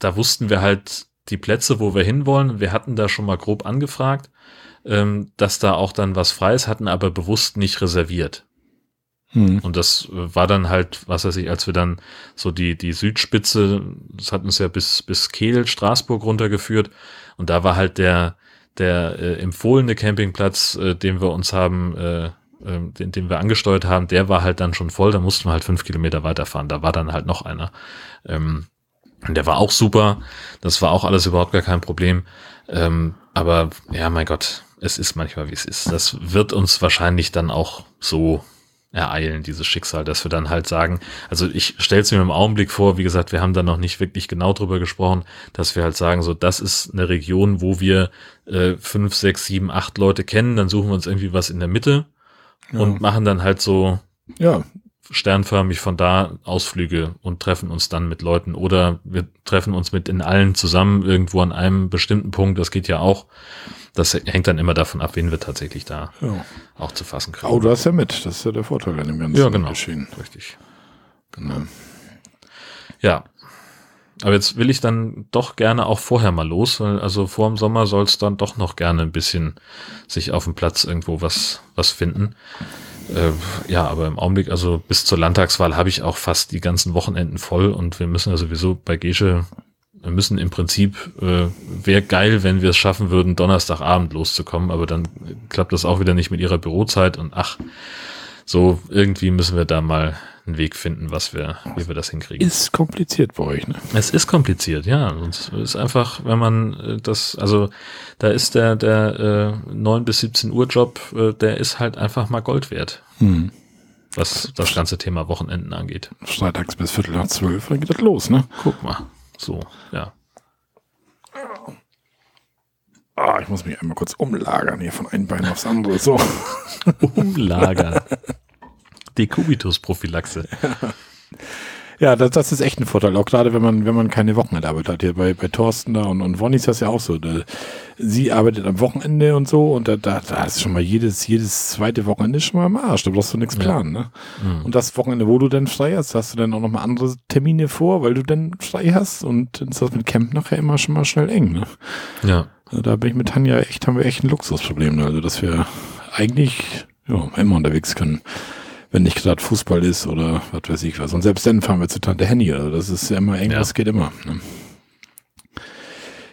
da wussten wir halt die Plätze, wo wir hinwollen. Wir hatten da schon mal grob angefragt, ähm, dass da auch dann was frei ist, hatten aber bewusst nicht reserviert. Hm. Und das war dann halt, was weiß ich, als wir dann so die, die Südspitze, das hat uns ja bis, bis Kehl, Straßburg runtergeführt. Und da war halt der, der äh, empfohlene Campingplatz, äh, den wir uns haben, äh, äh, den, den wir angesteuert haben, der war halt dann schon voll. Da mussten wir halt fünf Kilometer weiterfahren. Da war dann halt noch einer. Ähm, und der war auch super. Das war auch alles überhaupt gar kein Problem. Ähm, aber ja, mein Gott, es ist manchmal wie es ist. Das wird uns wahrscheinlich dann auch so ereilen, dieses Schicksal, dass wir dann halt sagen, also ich stelle es mir im Augenblick vor, wie gesagt, wir haben da noch nicht wirklich genau drüber gesprochen, dass wir halt sagen, so, das ist eine Region, wo wir äh, fünf, sechs, sieben, acht Leute kennen, dann suchen wir uns irgendwie was in der Mitte ja. und machen dann halt so ja. Sternförmig von da Ausflüge und treffen uns dann mit Leuten oder wir treffen uns mit in allen zusammen irgendwo an einem bestimmten Punkt, das geht ja auch das hängt dann immer davon ab, wen wir tatsächlich da ja. auch zu fassen kriegen. Oh, du hast ja mit. Das ist ja der Vorteil an dem ganzen ja, genau. Geschehen. Richtig. Genau. Ja. Aber jetzt will ich dann doch gerne auch vorher mal los, weil also vor dem Sommer soll es dann doch noch gerne ein bisschen sich auf dem Platz irgendwo was, was finden. Äh, ja, aber im Augenblick, also bis zur Landtagswahl habe ich auch fast die ganzen Wochenenden voll und wir müssen ja sowieso bei Gesche wir müssen im Prinzip, äh, wäre geil, wenn wir es schaffen würden, Donnerstagabend loszukommen, aber dann klappt das auch wieder nicht mit ihrer Bürozeit und ach, so irgendwie müssen wir da mal einen Weg finden, was wir, wie wir das hinkriegen. Ist kompliziert bei euch, ne? Es ist kompliziert, ja. Und es ist einfach, wenn man äh, das, also da ist der, der äh, 9 bis 17 Uhr Job, äh, der ist halt einfach mal Gold wert. Hm. Was das ganze Thema Wochenenden angeht. Freitags bis Viertel nach zwölf, dann geht das los, ne? Guck mal. So, ja. Ah, ich muss mich einmal kurz umlagern hier von einem Bein aufs andere. So. umlagern. Dekubitus-Prophylaxe. Ja. Das, das ist echt ein Vorteil, auch gerade wenn man, wenn man keine Wochenendarbeit hat. Hier bei, bei Thorsten da und, und Wonny ist das ja auch so. Da, sie arbeitet am Wochenende und so und da, da, da ist schon mal jedes, jedes zweite Wochenende schon mal am Arsch. Da brauchst du nichts planen, ne? Mhm. Und das Wochenende, wo du dann frei hast, hast du dann auch noch mal andere Termine vor, weil du dann frei hast und dann ist das mit Camp nachher immer schon mal schnell eng, ne? Ja. Also da bin ich mit Tanja echt, haben wir echt ein Luxusproblem, ne? also dass wir eigentlich, ja, immer unterwegs können wenn nicht gerade Fußball ist oder was weiß ich was. Und selbst dann fahren wir zu Tante Henny. Also das ist ja immer, irgendwas ja. geht immer. Ne?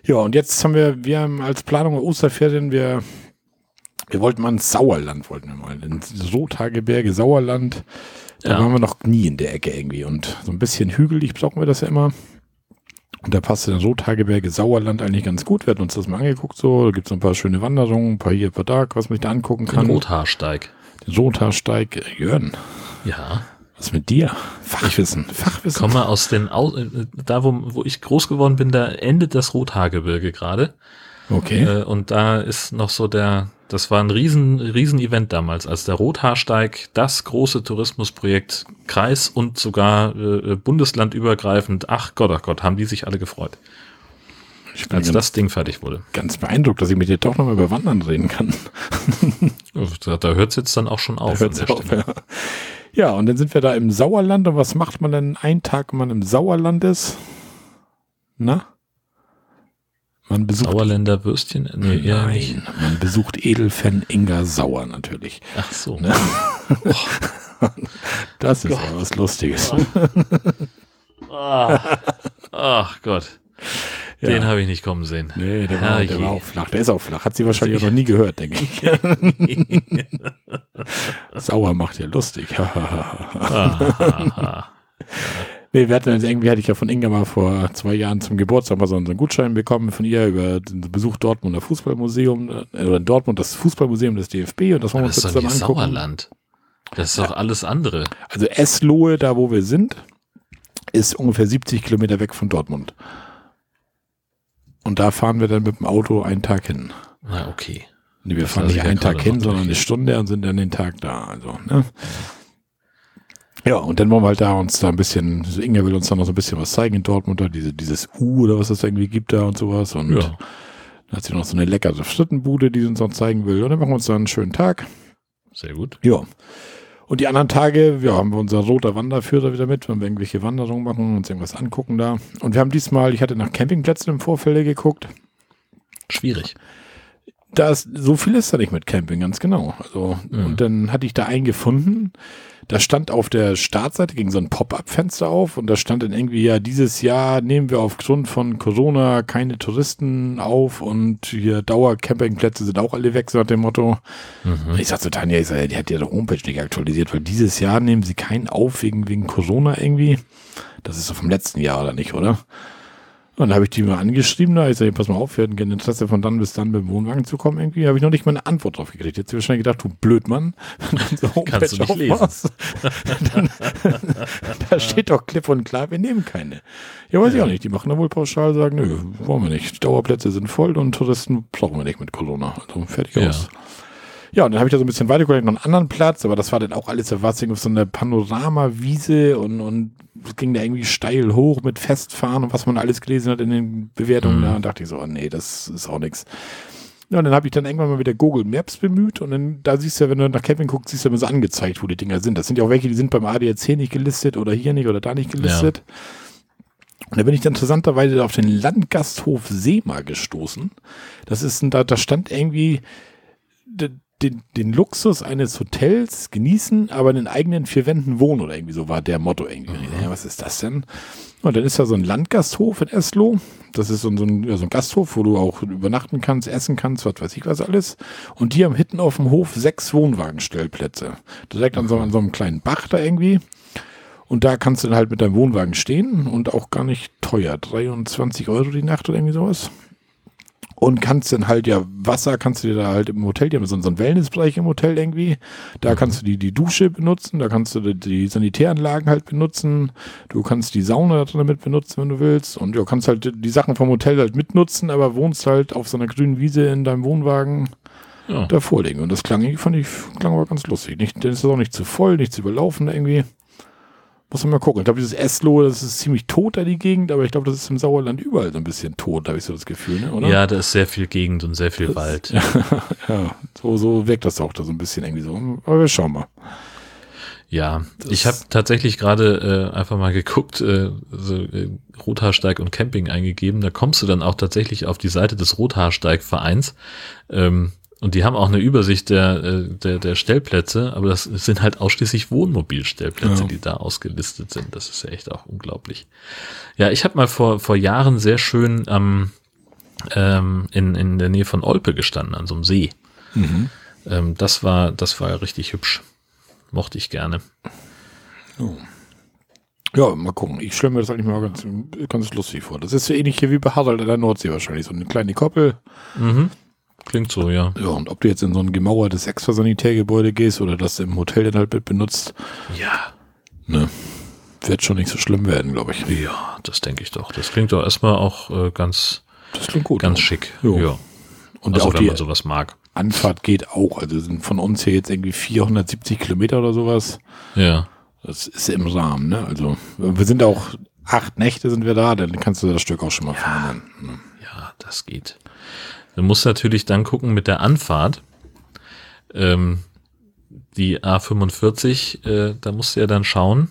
Ja, und jetzt haben wir, wir haben als Planung Osterferien, wir Wir wollten mal ins Sauerland, wollten wir mal. Ins Sotageberge, Sauerland. Da ja. waren wir noch nie in der Ecke irgendwie. Und so ein bisschen hügelig brauchen wir das ja immer. Und da passte dann Sotageberge, Sauerland eigentlich ganz gut. Wir hatten uns das mal angeguckt so. Da gibt es ein paar schöne Wanderungen, ein paar hier, ein paar da, was man sich da angucken kann. Den Rothaarsteig. Den Rothaarsteig. Jörn. Ja. Was mit dir? Fachwissen, Fachwissen. Ich komme aus den, äh, da wo, wo ich groß geworden bin, da endet das Rothaargebirge gerade. Okay. Äh, und da ist noch so der, das war ein riesen, riesen Event damals, als der Rothaarsteig, das große Tourismusprojekt, Kreis und sogar äh, bundeslandübergreifend, ach Gott, ach Gott, haben die sich alle gefreut. Als ganz, das Ding fertig wurde. Ganz beeindruckt, dass ich mit dir doch nochmal über Wandern reden kann. da da hört es jetzt dann auch schon auf. auf ja. ja, und dann sind wir da im Sauerland. Und was macht man denn einen Tag, wenn man im Sauerland ist? Na? Man besucht Sauerländer Würstchen? Nee, Nein, man besucht Edelfan Inga Sauer natürlich. Ach so. Ne? das ist ja was Lustiges. Ach, ach Gott. Ja. Den habe ich nicht kommen sehen. Nee, der war, der war, auch flach. Der ist auch flach. Hat sie wahrscheinlich auch noch nie gehört, denke ich. Sauer macht ja lustig. Nee, wir hatten jetzt irgendwie, hatte ich ja von Inga mal vor zwei Jahren zum Geburtstag mal so einen Gutschein bekommen von ihr über den Besuch Dortmunder Fußballmuseum, äh, oder in Dortmund das Fußballmuseum des DFB und das wollen wir uns jetzt zusammen angucken. Sauerland. Das ist doch ja. alles andere. Also Eslohe, da wo wir sind, ist ungefähr 70 Kilometer weg von Dortmund. Und da fahren wir dann mit dem Auto einen Tag hin. Na, okay. Nee, wir das fahren nicht einen Tag hin, sondern eine Stunde und sind dann den Tag da. Also, ne? Ja, und dann wollen wir halt da uns da ein bisschen, Inga will uns da noch so ein bisschen was zeigen in Dortmund, da diese, dieses U oder was das irgendwie gibt da und sowas. Und ja. dann hat sie noch so eine leckere Frittenbude, die sie uns noch zeigen will. Und dann machen wir uns da einen schönen Tag. Sehr gut. Ja. Und die anderen Tage, ja, haben wir unser roter Wanderführer wieder mit, wenn wir irgendwelche Wanderungen machen, uns irgendwas angucken da. Und wir haben diesmal, ich hatte nach Campingplätzen im Vorfeld geguckt. Schwierig. Da ist, so viel ist da nicht mit Camping, ganz genau. Also, mhm. und dann hatte ich da einen gefunden, da stand auf der Startseite ging so ein Pop-up-Fenster auf und da stand dann irgendwie, ja, dieses Jahr nehmen wir aufgrund von Corona keine Touristen auf und hier Dauercampingplätze sind auch alle weg, so nach dem Motto. Mhm. Ich sag zu Tanja, ich sag, die hat ihre Homepage nicht aktualisiert, weil dieses Jahr nehmen sie keinen auf wegen, wegen Corona irgendwie. Das ist so vom letzten Jahr oder nicht, oder? Und dann habe ich die mal angeschrieben, da ich sage, pass mal auf, wir hätten gerne Interesse von dann bis dann mit dem Wohnwagen zu kommen. Irgendwie habe ich noch nicht mal eine Antwort drauf gekriegt. Jetzt habe ich wahrscheinlich gedacht, du Blödmann. Kannst du nicht lesen. dann, da steht doch klipp und klar, wir nehmen keine. Ja, weiß ja. ich auch nicht. Die machen da wohl pauschal, sagen, nö, wollen wir nicht. Dauerplätze sind voll und Touristen brauchen wir nicht mit Corona. Also fertig ja. aus. Ja, und dann habe ich da so ein bisschen weitergeguckt, noch einen anderen Platz, aber das war dann auch alles, da war auf so einer Panoramawiese und, und es ging da irgendwie steil hoch mit Festfahren und was man alles gelesen hat in den Bewertungen mhm. da und dachte ich so, oh nee, das ist auch nichts. Ja, und dann habe ich dann irgendwann mal wieder Google Maps bemüht und dann, da siehst du ja, wenn du nach Camping guckst, siehst du immer so angezeigt, wo die Dinger sind. Das sind ja auch welche, die sind beim ADAC nicht gelistet oder hier nicht oder da nicht gelistet. Ja. Und da bin ich dann interessanterweise auf den Landgasthof Seema gestoßen. Das ist, ein, da, da stand irgendwie, den, den Luxus eines Hotels genießen, aber in den eigenen vier Wänden wohnen oder irgendwie so war der Motto irgendwie. Mhm. Ja, was ist das denn? Und dann ist da so ein Landgasthof in Eslo. Das ist so ein, ja, so ein Gasthof, wo du auch übernachten kannst, essen kannst, was weiß ich was alles. Und die haben hinten auf dem Hof sechs Wohnwagenstellplätze. Direkt an so, an so einem kleinen Bach da irgendwie. Und da kannst du dann halt mit deinem Wohnwagen stehen und auch gar nicht teuer. 23 Euro die Nacht oder irgendwie sowas und kannst dann halt ja Wasser kannst du dir da halt im Hotel, die haben so, einen Wellnessbereich im Hotel irgendwie, da mhm. kannst du die, die Dusche benutzen, da kannst du die, Sanitäranlagen halt benutzen, du kannst die Sauna damit benutzen, wenn du willst und du ja, kannst halt die Sachen vom Hotel halt mitnutzen, aber wohnst halt auf so einer grünen Wiese in deinem Wohnwagen ja. da vorlegen und das klang, fand ich, klang aber ganz lustig, nicht, das ist auch nicht zu voll, nicht zu überlaufen irgendwie. Muss man mal gucken. Ich glaube, dieses Eslo, das ist ziemlich tot da die Gegend, aber ich glaube, das ist im Sauerland überall so ein bisschen tot, habe ich so das Gefühl, ne? oder? Ja, da ist sehr viel Gegend und sehr viel das, Wald. ja, so, so wirkt das auch da so ein bisschen irgendwie so. Aber wir schauen mal. Ja, das ich habe tatsächlich gerade äh, einfach mal geguckt, äh, so, äh, Rothaarsteig und Camping eingegeben. Da kommst du dann auch tatsächlich auf die Seite des Rothaarsteig-Vereins. Ähm, und die haben auch eine Übersicht der, äh, der, der Stellplätze, aber das sind halt ausschließlich Wohnmobilstellplätze, ja. die da ausgelistet sind. Das ist ja echt auch unglaublich. Ja, ich habe mal vor, vor Jahren sehr schön ähm, ähm, in, in der Nähe von Olpe gestanden, an so einem See. Mhm. Ähm, das war, das war richtig hübsch. Mochte ich gerne. Oh. Ja, mal gucken. Ich stelle mir das eigentlich mal ganz, ganz lustig vor. Das ist so ähnlich hier wie bei Harald an der Nordsee wahrscheinlich. So eine kleine Koppel. Mhm. Klingt so, ja. Ja, und ob du jetzt in so ein gemauertes Extrasanitärgebäude gehst oder das im Hotel dann halt benutzt. Ja. Ne. Wird schon nicht so schlimm werden, glaube ich. Ja, das denke ich doch. Das klingt doch erstmal auch äh, ganz, das klingt gut, ganz ja. schick. Jo. Ja. Und also, auch wenn die man sowas mag. Anfahrt geht auch. Also sind von uns hier jetzt irgendwie 470 Kilometer oder sowas. Ja. Das ist im Rahmen, ne? Also wir sind auch acht Nächte sind wir da, dann kannst du das Stück auch schon mal ja. fahren. Ne? Ja, das geht. Du musst natürlich dann gucken mit der Anfahrt. Ähm, die A45, äh, da musst du ja dann schauen.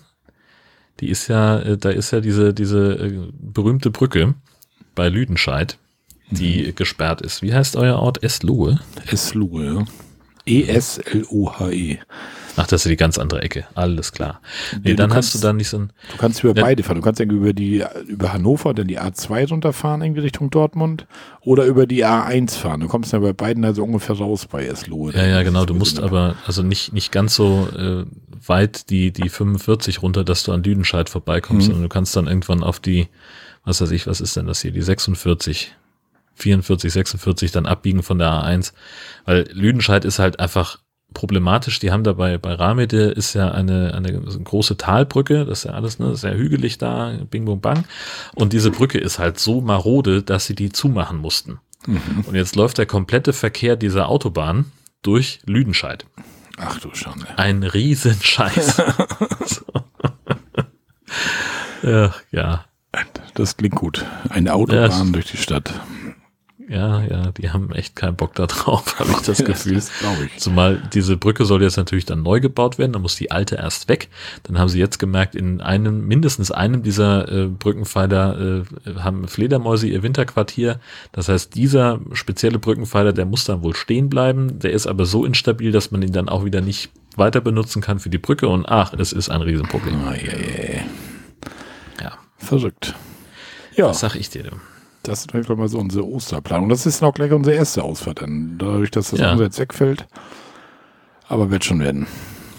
Die ist ja, äh, da ist ja diese, diese äh, berühmte Brücke bei Lüdenscheid, die mhm. gesperrt ist. Wie heißt euer Ort? Eslohe? Eslohe, ja. E-S-L-O-H-E. Ach, das ist die ganz andere Ecke. Alles klar. Nee, dann kannst, hast du dann nicht so ein. Du kannst über beide fahren. Du kannst irgendwie über die, über Hannover, dann die A2 runterfahren, irgendwie Richtung Dortmund, oder über die A1 fahren. Du kommst dann bei beiden also ungefähr raus bei Eslohe. Ja, ja, genau. Du musst aber, also nicht, nicht ganz so äh, weit die, die 45 runter, dass du an Lüdenscheid vorbeikommst, mhm. sondern du kannst dann irgendwann auf die, was weiß ich, was ist denn das hier, die 46 44, 46 dann abbiegen von der A1, weil Lüdenscheid ist halt einfach problematisch. Die haben dabei bei Ramede ist ja eine, eine große Talbrücke, das ist ja alles ne, sehr hügelig da, bing bong bang. Und diese Brücke ist halt so marode, dass sie die zumachen mussten. Mhm. Und jetzt läuft der komplette Verkehr dieser Autobahn durch Lüdenscheid. Ach du Schande. Ein Riesenscheiß. Ach, ja. Das klingt gut. Eine Autobahn ja, durch die Stadt. Ja, ja, die haben echt keinen Bock da drauf, habe ich das Gefühl. Das ich. Zumal diese Brücke soll jetzt natürlich dann neu gebaut werden, dann muss die alte erst weg. Dann haben sie jetzt gemerkt, in einem, mindestens einem dieser äh, Brückenpfeiler äh, haben Fledermäuse ihr Winterquartier. Das heißt, dieser spezielle Brückenpfeiler, der muss dann wohl stehen bleiben. Der ist aber so instabil, dass man ihn dann auch wieder nicht weiter benutzen kann für die Brücke. Und ach, es ist ein Riesenproblem. Oh, yeah, yeah. Ja. Verrückt. Ja. Was sag ich dir denn? Das ist vielleicht mal so unsere Osterplanung. Das ist noch gleich unsere erste Ausfahrt, dann dadurch, dass das ja. jetzt wegfällt. Aber wird schon werden.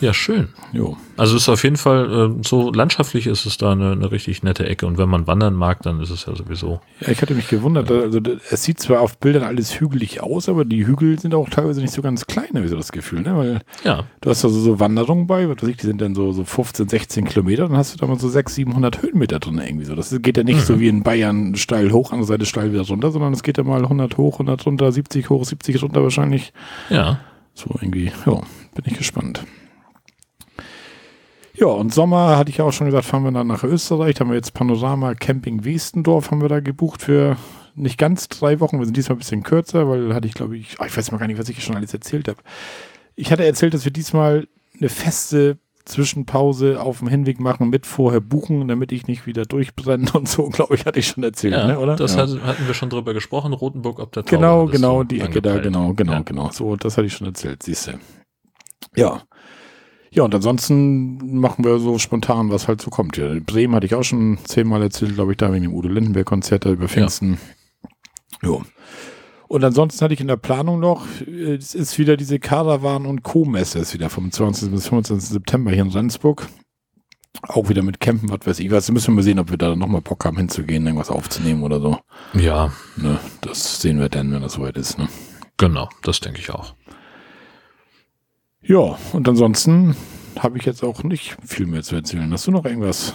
Ja, schön. Jo. Also es ist auf jeden Fall, äh, so landschaftlich ist es da eine, eine, richtig nette Ecke. Und wenn man wandern mag, dann ist es ja sowieso. Ja, ich hatte mich gewundert. Also es sieht zwar auf Bildern alles hügelig aus, aber die Hügel sind auch teilweise nicht so ganz klein, habe ich so das Gefühl. Ne? Weil ja. du hast also so Wanderungen bei, was weiß ich, die sind dann so, so 15, 16 Kilometer, dann hast du da mal so 600, 700 Höhenmeter drin irgendwie so. Das geht ja nicht mhm. so wie in Bayern steil hoch, andere Seite steil wieder runter, sondern es geht ja mal 100 hoch, 100 runter, 70 hoch, 70 runter wahrscheinlich. Ja. So irgendwie, ja, bin ich gespannt. Ja, und Sommer hatte ich ja auch schon gesagt, fahren wir dann nach Österreich. Da haben wir jetzt Panorama Camping Westendorf haben wir da gebucht für nicht ganz drei Wochen. Wir sind diesmal ein bisschen kürzer, weil hatte ich, glaube ich, oh, ich weiß mal gar nicht, was ich schon alles erzählt habe. Ich hatte erzählt, dass wir diesmal eine feste Zwischenpause auf dem Hinweg machen mit vorher buchen, damit ich nicht wieder durchbrenne und so, glaube ich, hatte ich schon erzählt, ja, ne, oder? Das ja. hatten wir schon drüber gesprochen, Rotenburg ob der Taube. Genau, genau, die Ecke da, genau, genau, ja. genau. So, das hatte ich schon erzählt, siehst du. Ja. Ja, und ansonsten machen wir so spontan, was halt so kommt. Ja, Bremen hatte ich auch schon zehnmal erzählt, glaube ich, da wegen dem Udo Lindenberg-Konzert da über Pfingsten. Ja. Jo. Und ansonsten hatte ich in der Planung noch, es ist wieder diese Caravan- und Co-Messe, ist wieder vom 20. bis 25. September hier in Rendsburg. Auch wieder mit Campen, was weiß ich was. Müssen wir mal sehen, ob wir da nochmal Bock haben hinzugehen, irgendwas aufzunehmen oder so. Ja. Ne, das sehen wir dann, wenn das soweit ist. Ne? Genau, das denke ich auch. Ja, und ansonsten habe ich jetzt auch nicht viel mehr zu erzählen. Hast du noch irgendwas?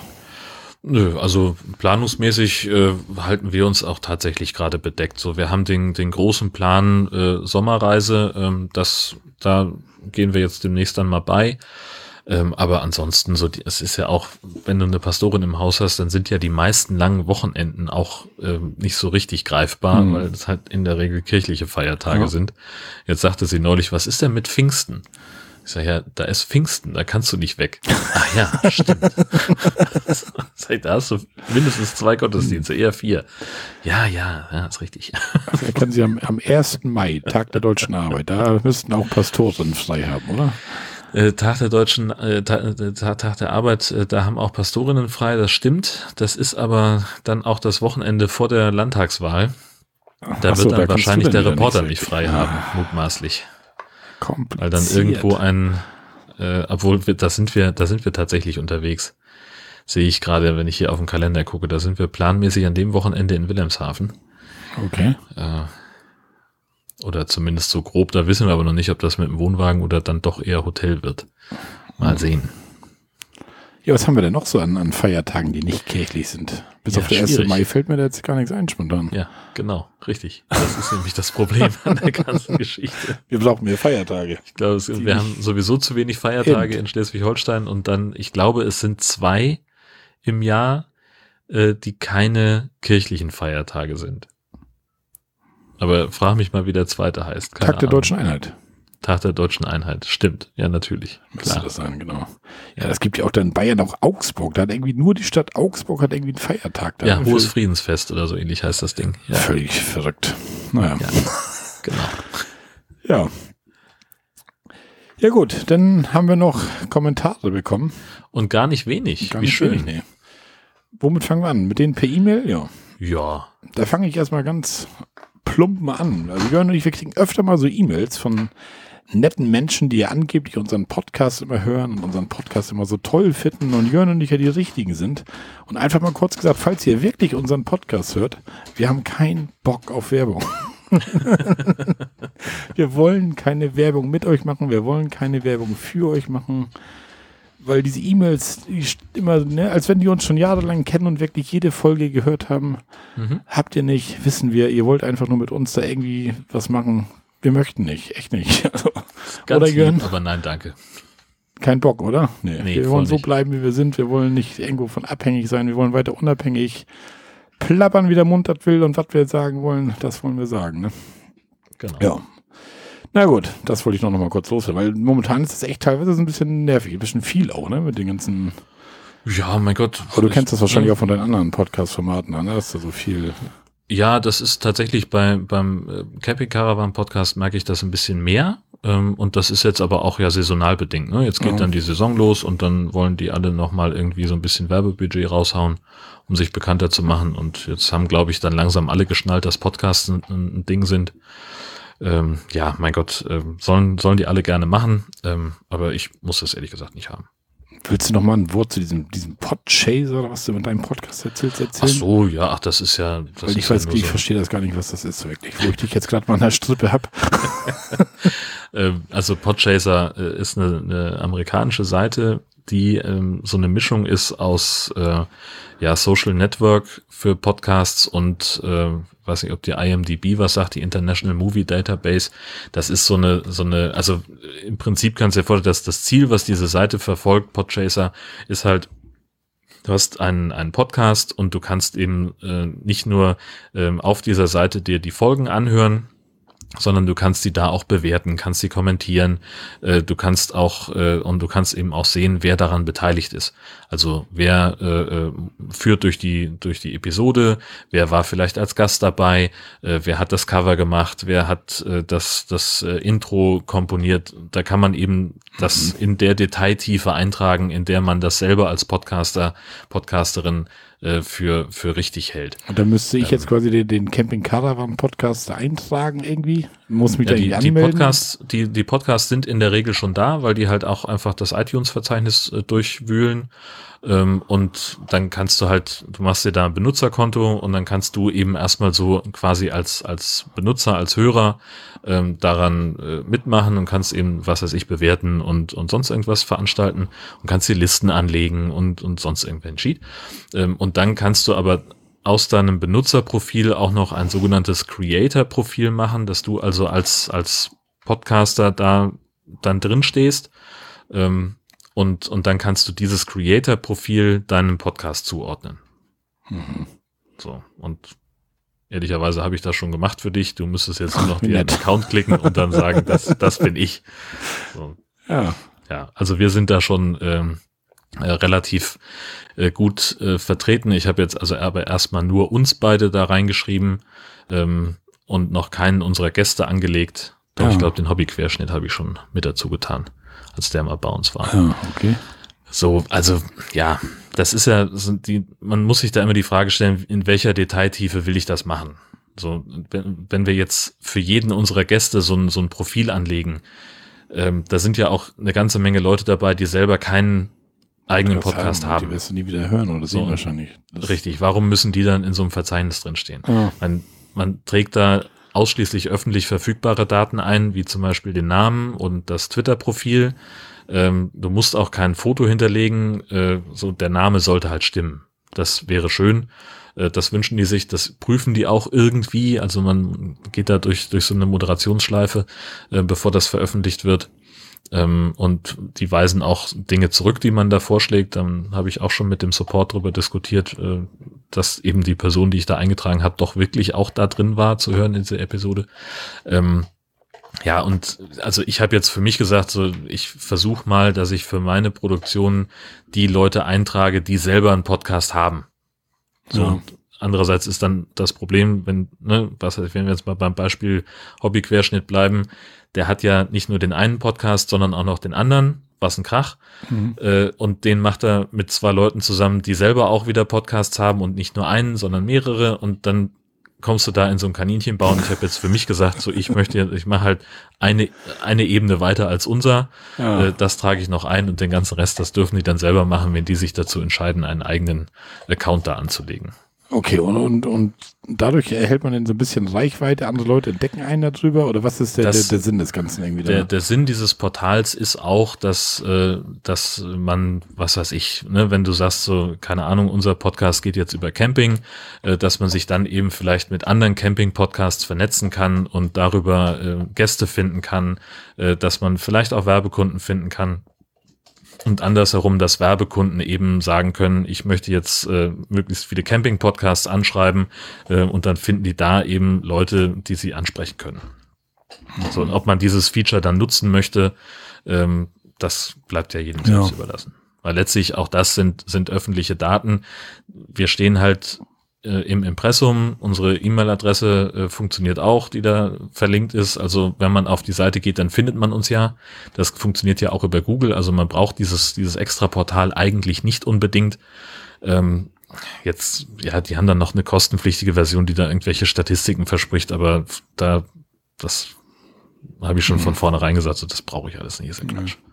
Nö, also planungsmäßig äh, halten wir uns auch tatsächlich gerade bedeckt. So, wir haben den, den großen Plan äh, Sommerreise, ähm, das, da gehen wir jetzt demnächst dann mal bei. Ähm, aber ansonsten, so, die, es ist ja auch, wenn du eine Pastorin im Haus hast, dann sind ja die meisten langen Wochenenden auch ähm, nicht so richtig greifbar, hm. weil es halt in der Regel kirchliche Feiertage ja. sind. Jetzt sagte sie neulich, was ist denn mit Pfingsten? Ich sage, ja, da ist Pfingsten, da kannst du nicht weg. Ach ja, stimmt. sag, da hast du mindestens zwei Gottesdienste, eher vier. Ja, ja, ja, ist richtig. Also können Sie am, am 1. Mai, Tag der deutschen Arbeit, da müssten auch Pastoren frei haben, oder? Äh, Tag der deutschen, äh, Tag, äh, Tag der Arbeit, äh, da haben auch Pastorinnen frei, das stimmt. Das ist aber dann auch das Wochenende vor der Landtagswahl. Da so, wird dann da wahrscheinlich der Reporter nicht frei haben, mutmaßlich. Weil dann irgendwo ein, äh, obwohl wir, da sind wir, da sind wir tatsächlich unterwegs. Sehe ich gerade, wenn ich hier auf den Kalender gucke, da sind wir planmäßig an dem Wochenende in Wilhelmshaven. Okay. Äh, oder zumindest so grob, da wissen wir aber noch nicht, ob das mit dem Wohnwagen oder dann doch eher Hotel wird. Mal sehen. Ja, was haben wir denn noch so an, an Feiertagen, die nicht kirchlich sind? Bis Ja, auf der 1. schwierig. Mai fällt mir da jetzt gar nichts ein spontan. Ja, genau, richtig. Das ist nämlich das Problem an der ganzen Geschichte. Wir brauchen mehr Feiertage. Ich glaube, es, wir haben sowieso zu wenig Feiertage in Schleswig-Holstein und dann, ich glaube, es sind zwei im Jahr, äh, die keine kirchlichen Feiertage sind. Aber frag mich mal, wie der zweite heißt. Keine Tag der Ahnung. Deutschen Einheit. Tag der deutschen Einheit. Stimmt, ja, natürlich. Müsste das sein, genau. Ja, das gibt ja auch dann in Bayern auch Augsburg. Da hat irgendwie nur die Stadt Augsburg hat irgendwie einen Feiertag. Da Ja, hohes Friedensfest oder so ähnlich heißt das Ding. Ja, Völlig verrückt. Naja. Ja. genau. Ja. Ja gut, dann haben wir noch Kommentare bekommen. Und gar nicht wenig. Gar Wie nicht schön. wenig, nee. Womit fangen wir an? Mit denen per E-Mail? Ja. Ja, Da fange ich erstmal ganz plump mal an. Also Jörn und ich, wir kriegen öfter mal so E-Mails von netten Menschen, die ja angeblich unseren Podcast immer hören und unseren Podcast immer so toll finden und Jörn und ich ja die richtigen sind. Und einfach mal kurz gesagt, falls ihr wirklich unseren Podcast hört, wir haben keinen Bock auf Werbung. wir wollen keine Werbung mit euch machen, wir wollen keine Werbung für euch machen. Weil diese E-Mails, die immer, ne, als wenn die uns schon jahrelang kennen und wirklich jede Folge gehört haben, Mhm. habt ihr nicht, wissen wir, ihr wollt einfach nur mit uns da irgendwie was machen. Wir möchten nicht, echt nicht. Also, ganz Oder Jörn? aber nein, danke. kein Bock, oder? Nee, Nee, wir wollen so nicht. bleiben, wie wir sind. Wir wollen nicht irgendwo von abhängig sein. Wir wollen weiter unabhängig plappern, wie der Mund das will und was wir sagen wollen, das wollen wir sagen. Ne? Genau. Ja. Na gut, das wollte ich noch, noch mal kurz loswerden, weil momentan ist es echt teilweise so ein bisschen nervig, ein bisschen viel auch, ne, mit den ganzen, Ja, mein Gott. aber du kennst das wahrscheinlich ja. auch von deinen anderen Podcast-Formaten, ne, dass da so viel, Ja, das ist tatsächlich bei, beim äh, Camping Caravan Podcast merke ich das ein bisschen mehr. Ähm, und das ist jetzt aber auch ja saisonal bedingt. Ne? Jetzt geht Ja. dann die Saison los und dann wollen die alle nochmal irgendwie so ein bisschen Werbebudget raushauen, um sich bekannter zu machen. Und jetzt haben, glaube ich, dann langsam alle geschnallt, dass Podcasts ein, ein Ding sind. Ähm, ja, mein Gott, ähm, sollen, sollen die alle gerne machen. Ähm, aber ich muss das ehrlich gesagt nicht haben. willst du noch mal ein Wort zu diesem, diesem Podchaser, oder was du mit deinem Podcast erzählst, Ach erzählen? so, ja, ach, das ist ja, das Weil ist ich weiß, ja ich so. verstehe das gar nicht, was das ist, wirklich, wo ich dich jetzt gerade mal an der Strippe hab. Ähm, also Podchaser äh, ist eine, eine amerikanische Seite, die ähm, so eine Mischung ist aus äh, ja, Social Network für Podcasts und äh, weiß nicht, ob die IMDb was sagt, die International Movie Database. Das ist so eine, so eine, also im Prinzip kannst du dir vorstellen, dass das Ziel, was diese Seite verfolgt, Podchaser, ist halt Du hast einen, einen Podcast und du kannst eben äh, nicht nur ähm, auf dieser Seite dir die Folgen anhören, sondern du kannst die da auch bewerten, kannst sie kommentieren, äh, du kannst auch äh, und du kannst eben auch sehen, wer daran beteiligt ist. Also wer äh, äh, führt durch die durch die Episode, wer war vielleicht als Gast dabei, äh, wer hat das Cover gemacht, wer hat äh, das das äh, Intro komponiert. Da kann man eben das in der Detailtiefe eintragen, in der man das selber als Podcaster Podcasterin äh, für für richtig hält. Und dann müsste ich Ähm. jetzt quasi den, den Camping Caravan Podcast eintragen irgendwie. Muss mich Ja, da die, die. Podcasts, die, die Podcasts sind in der Regel schon da, weil die halt auch einfach das iTunes-Verzeichnis äh, durchwühlen. Ähm, und dann kannst du halt, du machst dir da ein Benutzerkonto und dann kannst du eben erstmal so quasi als, als Benutzer, als Hörer ähm, daran äh, mitmachen und kannst eben, was weiß ich, bewerten und, und sonst irgendwas veranstalten und kannst die Listen anlegen und, und sonst irgendwelchen Sheet. Ähm, und dann kannst du aber aus deinem Benutzerprofil auch noch ein sogenanntes Creator-Profil machen, dass du also als, als Podcaster da dann drin stehst. Ähm, und, und dann kannst du dieses Creator-Profil deinem Podcast zuordnen. Mhm. So. Und ehrlicherweise habe ich das schon gemacht für dich. Du müsstest jetzt nur noch nett. Account klicken und dann sagen, das, das bin ich. So. Ja, Ja, also wir sind da schon ähm, äh, relativ äh, gut äh, vertreten. Ich habe jetzt also aber erstmal nur uns beide da reingeschrieben ähm, und noch keinen unserer Gäste angelegt. Doch, Ja. ich glaube, den Hobbyquerschnitt habe ich schon mit dazu getan, als der mal bei uns war. ja, okay. So, also ja, das ist ja, sind die, man muss sich da immer die Frage stellen, in welcher Detailtiefe will ich das machen? So, wenn, wenn wir jetzt für jeden unserer Gäste so ein, so ein Profil anlegen, ähm, da sind ja auch eine ganze Menge Leute dabei, die selber keinen eigenen Podcast haben. Die wirst du nie wieder hören oder sehen so, wahrscheinlich. Das richtig. Warum müssen die dann in so einem Verzeichnis drinstehen? Ah. Man, man trägt da ausschließlich öffentlich verfügbare Daten ein, wie zum Beispiel den Namen und das Twitter-Profil. Ähm, du musst auch kein Foto hinterlegen. Äh, so der Name sollte halt stimmen. Das wäre schön. Äh, das wünschen die sich, das prüfen die auch irgendwie. Also man geht da durch, durch so eine Moderationsschleife, äh, bevor das veröffentlicht wird. Ähm, und die weisen auch Dinge zurück, die man da vorschlägt. Dann habe ich auch schon mit dem Support darüber diskutiert, äh, dass eben die Person, die ich da eingetragen habe, doch wirklich auch da drin war zu hören in dieser Episode. Ähm, ja, und also ich habe jetzt für mich gesagt, so ich versuche mal, dass ich für meine Produktion die Leute eintrage, die selber einen Podcast haben. So, ja. andererseits ist dann das Problem, wenn, ne, was wenn wir jetzt mal beim Beispiel Hobbyquerschnitt bleiben, der hat ja nicht nur den einen Podcast, sondern auch noch den anderen, was ein Krach. Mhm. Äh, und den macht er mit zwei Leuten zusammen, die selber auch wieder Podcasts haben und nicht nur einen, sondern mehrere. Und dann kommst du da in so ein Kaninchen bauen. Ich habe jetzt für mich gesagt, so ich möchte, ich mache halt eine eine Ebene weiter als unser. Ja. Äh, das trage ich noch ein und den ganzen Rest, das dürfen die dann selber machen, wenn die sich dazu entscheiden, einen eigenen Account da anzulegen. Okay, und, und, und dadurch erhält man dann so ein bisschen Reichweite, andere Leute entdecken einen darüber oder was ist der, das, der, der, Sinn des Ganzen irgendwie? Der, der Sinn dieses Portals ist auch, dass, äh, dass man, was weiß ich, ne, wenn du sagst, so, keine Ahnung, unser Podcast geht jetzt über Camping, äh, dass man sich dann eben vielleicht mit anderen Camping-Podcasts vernetzen kann und darüber äh, Gäste finden kann, äh, dass man vielleicht auch Werbekunden finden kann und andersherum, dass Werbekunden eben sagen können, ich möchte jetzt äh, möglichst viele Camping-Podcasts anschreiben äh, und dann finden die da eben Leute, die sie ansprechen können. So, und ob man dieses Feature dann nutzen möchte, ähm, das bleibt ja jedem selbst ja. überlassen. Weil letztlich auch das sind, sind öffentliche Daten. Wir stehen halt äh, im Impressum. Unsere E-Mail-Adresse äh, funktioniert auch, die da verlinkt ist. Also wenn man auf die Seite geht, dann findet man uns ja. Das funktioniert ja auch über Google. Also man braucht dieses, dieses extra Portal eigentlich nicht unbedingt. Ähm, jetzt, ja, die haben dann noch eine kostenpflichtige Version, die da irgendwelche Statistiken verspricht, aber da, das habe ich schon mhm. von vornherein gesagt, so, das brauche ich alles nicht, ist ja Quatsch. Mhm.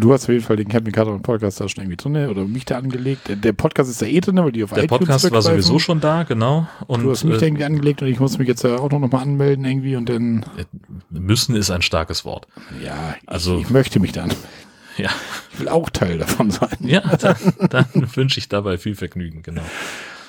Du hast auf jeden Fall den Camping Carter Podcast da schon irgendwie drin oder mich da angelegt. Der Podcast ist da eh drin, weil die auf Der Podcast war sowieso schon da, genau. Und, du hast mich äh, da irgendwie angelegt und ich muss mich jetzt auch noch mal anmelden irgendwie und dann. Äh, müssen ist ein starkes Wort. Ja, also. Ich, ich möchte mich da anmelden. Ja. Ich will auch Teil davon sein. Ja, dann, dann wünsche ich dabei viel Vergnügen, genau.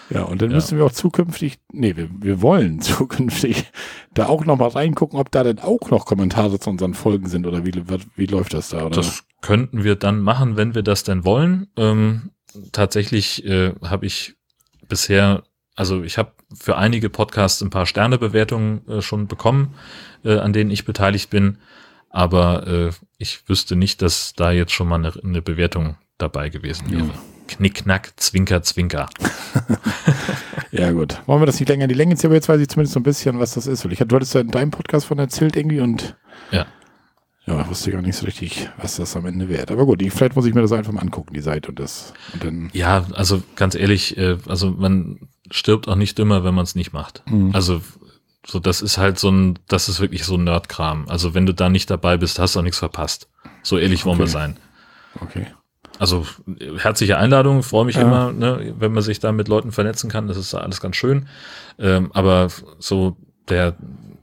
Ja, und dann ja. müssen wir auch zukünftig, nee, wir, wir wollen zukünftig da auch noch mal reingucken, ob da denn auch noch Kommentare zu unseren Folgen sind oder wie, wie läuft das da? Oder? Das könnten wir dann machen, wenn wir das denn wollen. Ähm, tatsächlich äh, habe ich bisher, also ich habe für einige Podcasts ein paar Sternebewertungen äh, schon bekommen, äh, an denen ich beteiligt bin, aber äh, ich wüsste nicht, dass da jetzt schon mal eine, eine Bewertung dabei gewesen wäre. Ja. Knickknack, Zwinker, Zwinker. ja, gut. Wollen wir das nicht länger in die Länge ziehen, aber jetzt weiß ich zumindest so ein bisschen, was das ist. Ich, du hattest ja in deinem Podcast von erzählt irgendwie und ja. Ja, ich wusste gar nicht so richtig, was das am Ende wird. Aber gut, ich, vielleicht muss ich mir das einfach mal angucken, die Seite und das. Und dann ja, also ganz ehrlich, äh, also man stirbt auch nicht immer, wenn man es nicht macht. Mhm. Also so, das ist halt so ein, das ist wirklich so ein Nerdkram. Also wenn du da nicht dabei bist, hast du auch nichts verpasst. So ehrlich okay. wollen wir sein. Okay. Also herzliche Einladung, freue mich ja. immer, ne, wenn man sich da mit Leuten vernetzen kann, das ist alles ganz schön. Ähm, aber so der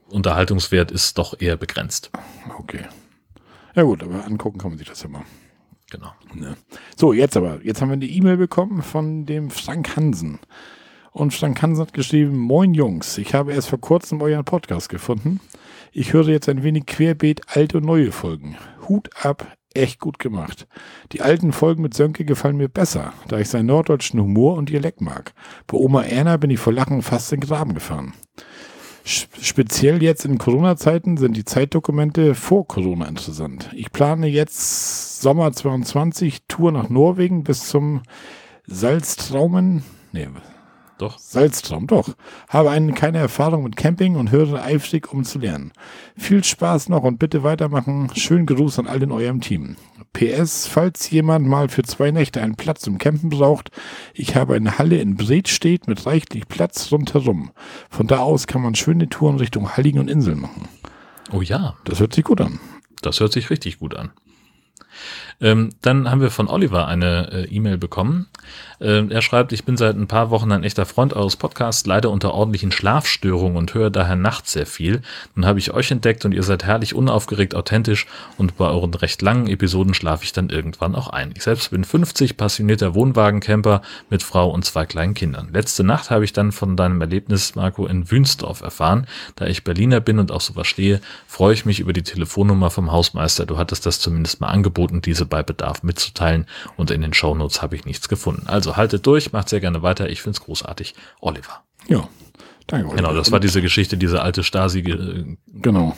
Unterhaltungswert ist doch eher begrenzt. Okay. Ja gut, aber angucken kann man sich das ja mal. Genau. Ja. So, jetzt aber. Jetzt haben wir eine E-Mail bekommen von dem Frank Hansen. Und Frank Hansen hat geschrieben, Moin Jungs, ich habe erst vor kurzem euren Podcast gefunden. Ich höre jetzt ein wenig querbeet alte und neue Folgen. Hut ab, echt gut gemacht. Die alten Folgen mit Sönke gefallen mir besser, da ich seinen norddeutschen Humor und Dialekt mag. Bei Oma Erna bin ich vor Lachen fast in den Graben gefahren. Speziell jetzt in Corona-Zeiten sind die Zeitdokumente vor Corona interessant. Ich plane jetzt Sommer 22 Tour nach Norwegen bis zum Salztraumen. Nee, doch. Salztraum, doch. Habe eine, keine Erfahrung mit Camping und höre eifrig, um zu lernen. Viel Spaß noch und bitte weitermachen. Schönen Gruß an alle in eurem Team. PS, falls jemand mal für zwei Nächte einen Platz zum Campen braucht, ich habe eine Halle in Bredstedt mit reichlich Platz rundherum. Von da aus kann man schöne Touren Richtung Halligen und Inseln machen. Oh ja. Das hört sich gut an. das hört sich richtig gut an. Ähm, dann haben wir von Oliver eine äh, E-Mail bekommen. Ähm, er schreibt, ich bin seit ein paar Wochen ein echter Freund eures Podcasts, leider unter ordentlichen Schlafstörungen und höre daher nachts sehr viel. Nun habe ich euch entdeckt und ihr seid herrlich unaufgeregt, authentisch und bei euren recht langen Episoden schlafe ich dann irgendwann auch ein. Ich selbst bin 50, passionierter Wohnwagencamper mit Frau und zwei kleinen Kindern. Letzte Nacht habe ich dann von deinem Erlebnis, Marco, in Wünsdorf erfahren. Da ich Berliner bin und auch sowas stehe, freue ich mich über die Telefonnummer vom Hausmeister. Du hattest das zumindest mal angeboten, diese bei Bedarf mitzuteilen und in den Shownotes habe ich nichts gefunden. Also haltet durch, macht sehr gerne weiter. Ich finde es großartig. Oliver. Ja, danke. Oliver. Genau, das war diese Geschichte, diese alte Stasi. Äh, genau.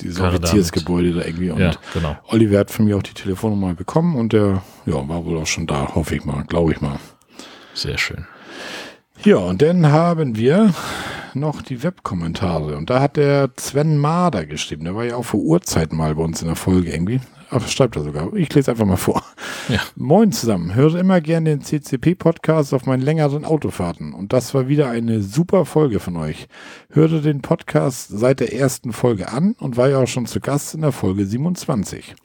Dieses Offiziersgebäude da irgendwie. Und ja, genau. Oliver hat von mir auch die Telefonnummer bekommen und der ja, war wohl auch schon da, hoffe ich mal, glaube ich mal. Sehr schön. Ja, und dann haben wir noch die Webkommentare. Und da hat der Sven Mader geschrieben. Der war ja auch vor Uhrzeit mal bei uns in der Folge irgendwie. Ach, schreibt er sogar. Ich lese einfach mal vor. Ja. Moin zusammen. Höre immer gerne den CCP-Podcast auf meinen längeren Autofahrten. Und das war wieder eine super Folge von euch. Hörte den Podcast seit der ersten Folge an und war ja auch schon zu Gast in der Folge 27.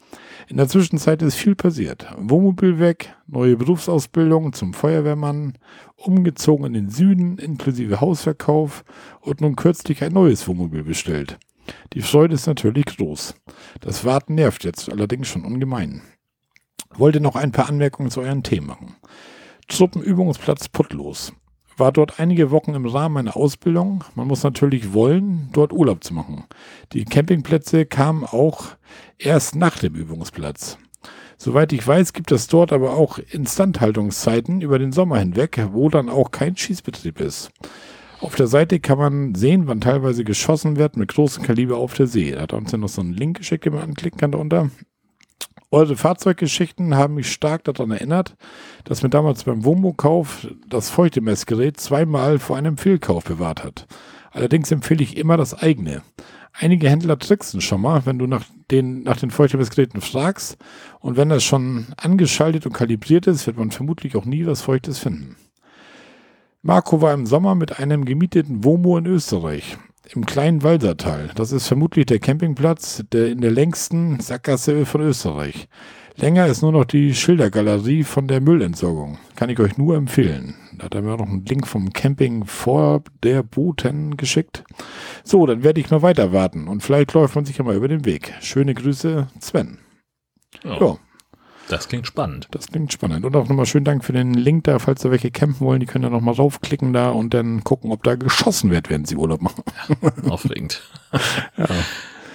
In der Zwischenzeit ist viel passiert. Wohnmobil weg, neue Berufsausbildung zum Feuerwehrmann, umgezogen in den Süden inklusive Hausverkauf und nun kürzlich ein neues Wohnmobil bestellt. Die Freude ist natürlich groß. Das Warten nervt jetzt allerdings schon ungemein. Wollte noch ein paar Anmerkungen zu euren Themen machen. Truppenübungsplatz Puttlos. War dort einige Wochen im Rahmen meiner Ausbildung. Man muss natürlich wollen, dort Urlaub zu machen. Die Campingplätze kamen auch erst nach dem Übungsplatz. Soweit ich weiß, gibt es dort aber auch Instandhaltungszeiten über den Sommer hinweg, wo dann auch kein Schießbetrieb ist. Auf der Seite kann man sehen, wann teilweise geschossen wird mit großem Kaliber auf der See. Da hat uns ja noch so einen Link geschickt, den man anklicken kann darunter. Eure Fahrzeuggeschichten haben mich stark daran erinnert, dass mir damals beim Wombo-Kauf das Feuchtemessgerät zweimal vor einem Fehlkauf bewahrt hat. Allerdings empfehle ich immer das eigene. Einige Händler tricksen schon mal, wenn du nach den, nach den Feuchtemessgeräten fragst. Und wenn das schon angeschaltet und kalibriert ist, wird man vermutlich auch nie was Feuchtes finden. Marco war im Sommer mit einem gemieteten Womo in Österreich, im kleinen Walsertal. Das ist vermutlich der Campingplatz der in der längsten Sackgasse von Österreich. Länger ist nur noch die Schildergalerie von der Müllentsorgung. Kann ich euch nur empfehlen. Da hat er mir noch einen Link vom Camping vor der Booten geschickt. So, dann werde ich mal weiter warten und vielleicht läuft man sich ja mal über den Weg. Schöne Grüße, Sven. Ja. Das klingt spannend. Das klingt spannend. Und auch nochmal schönen Dank für den Link da, falls da welche campen wollen, die können ja nochmal raufklicken da und dann gucken, ob da geschossen wird, während sie Urlaub machen. Aufregend. ja.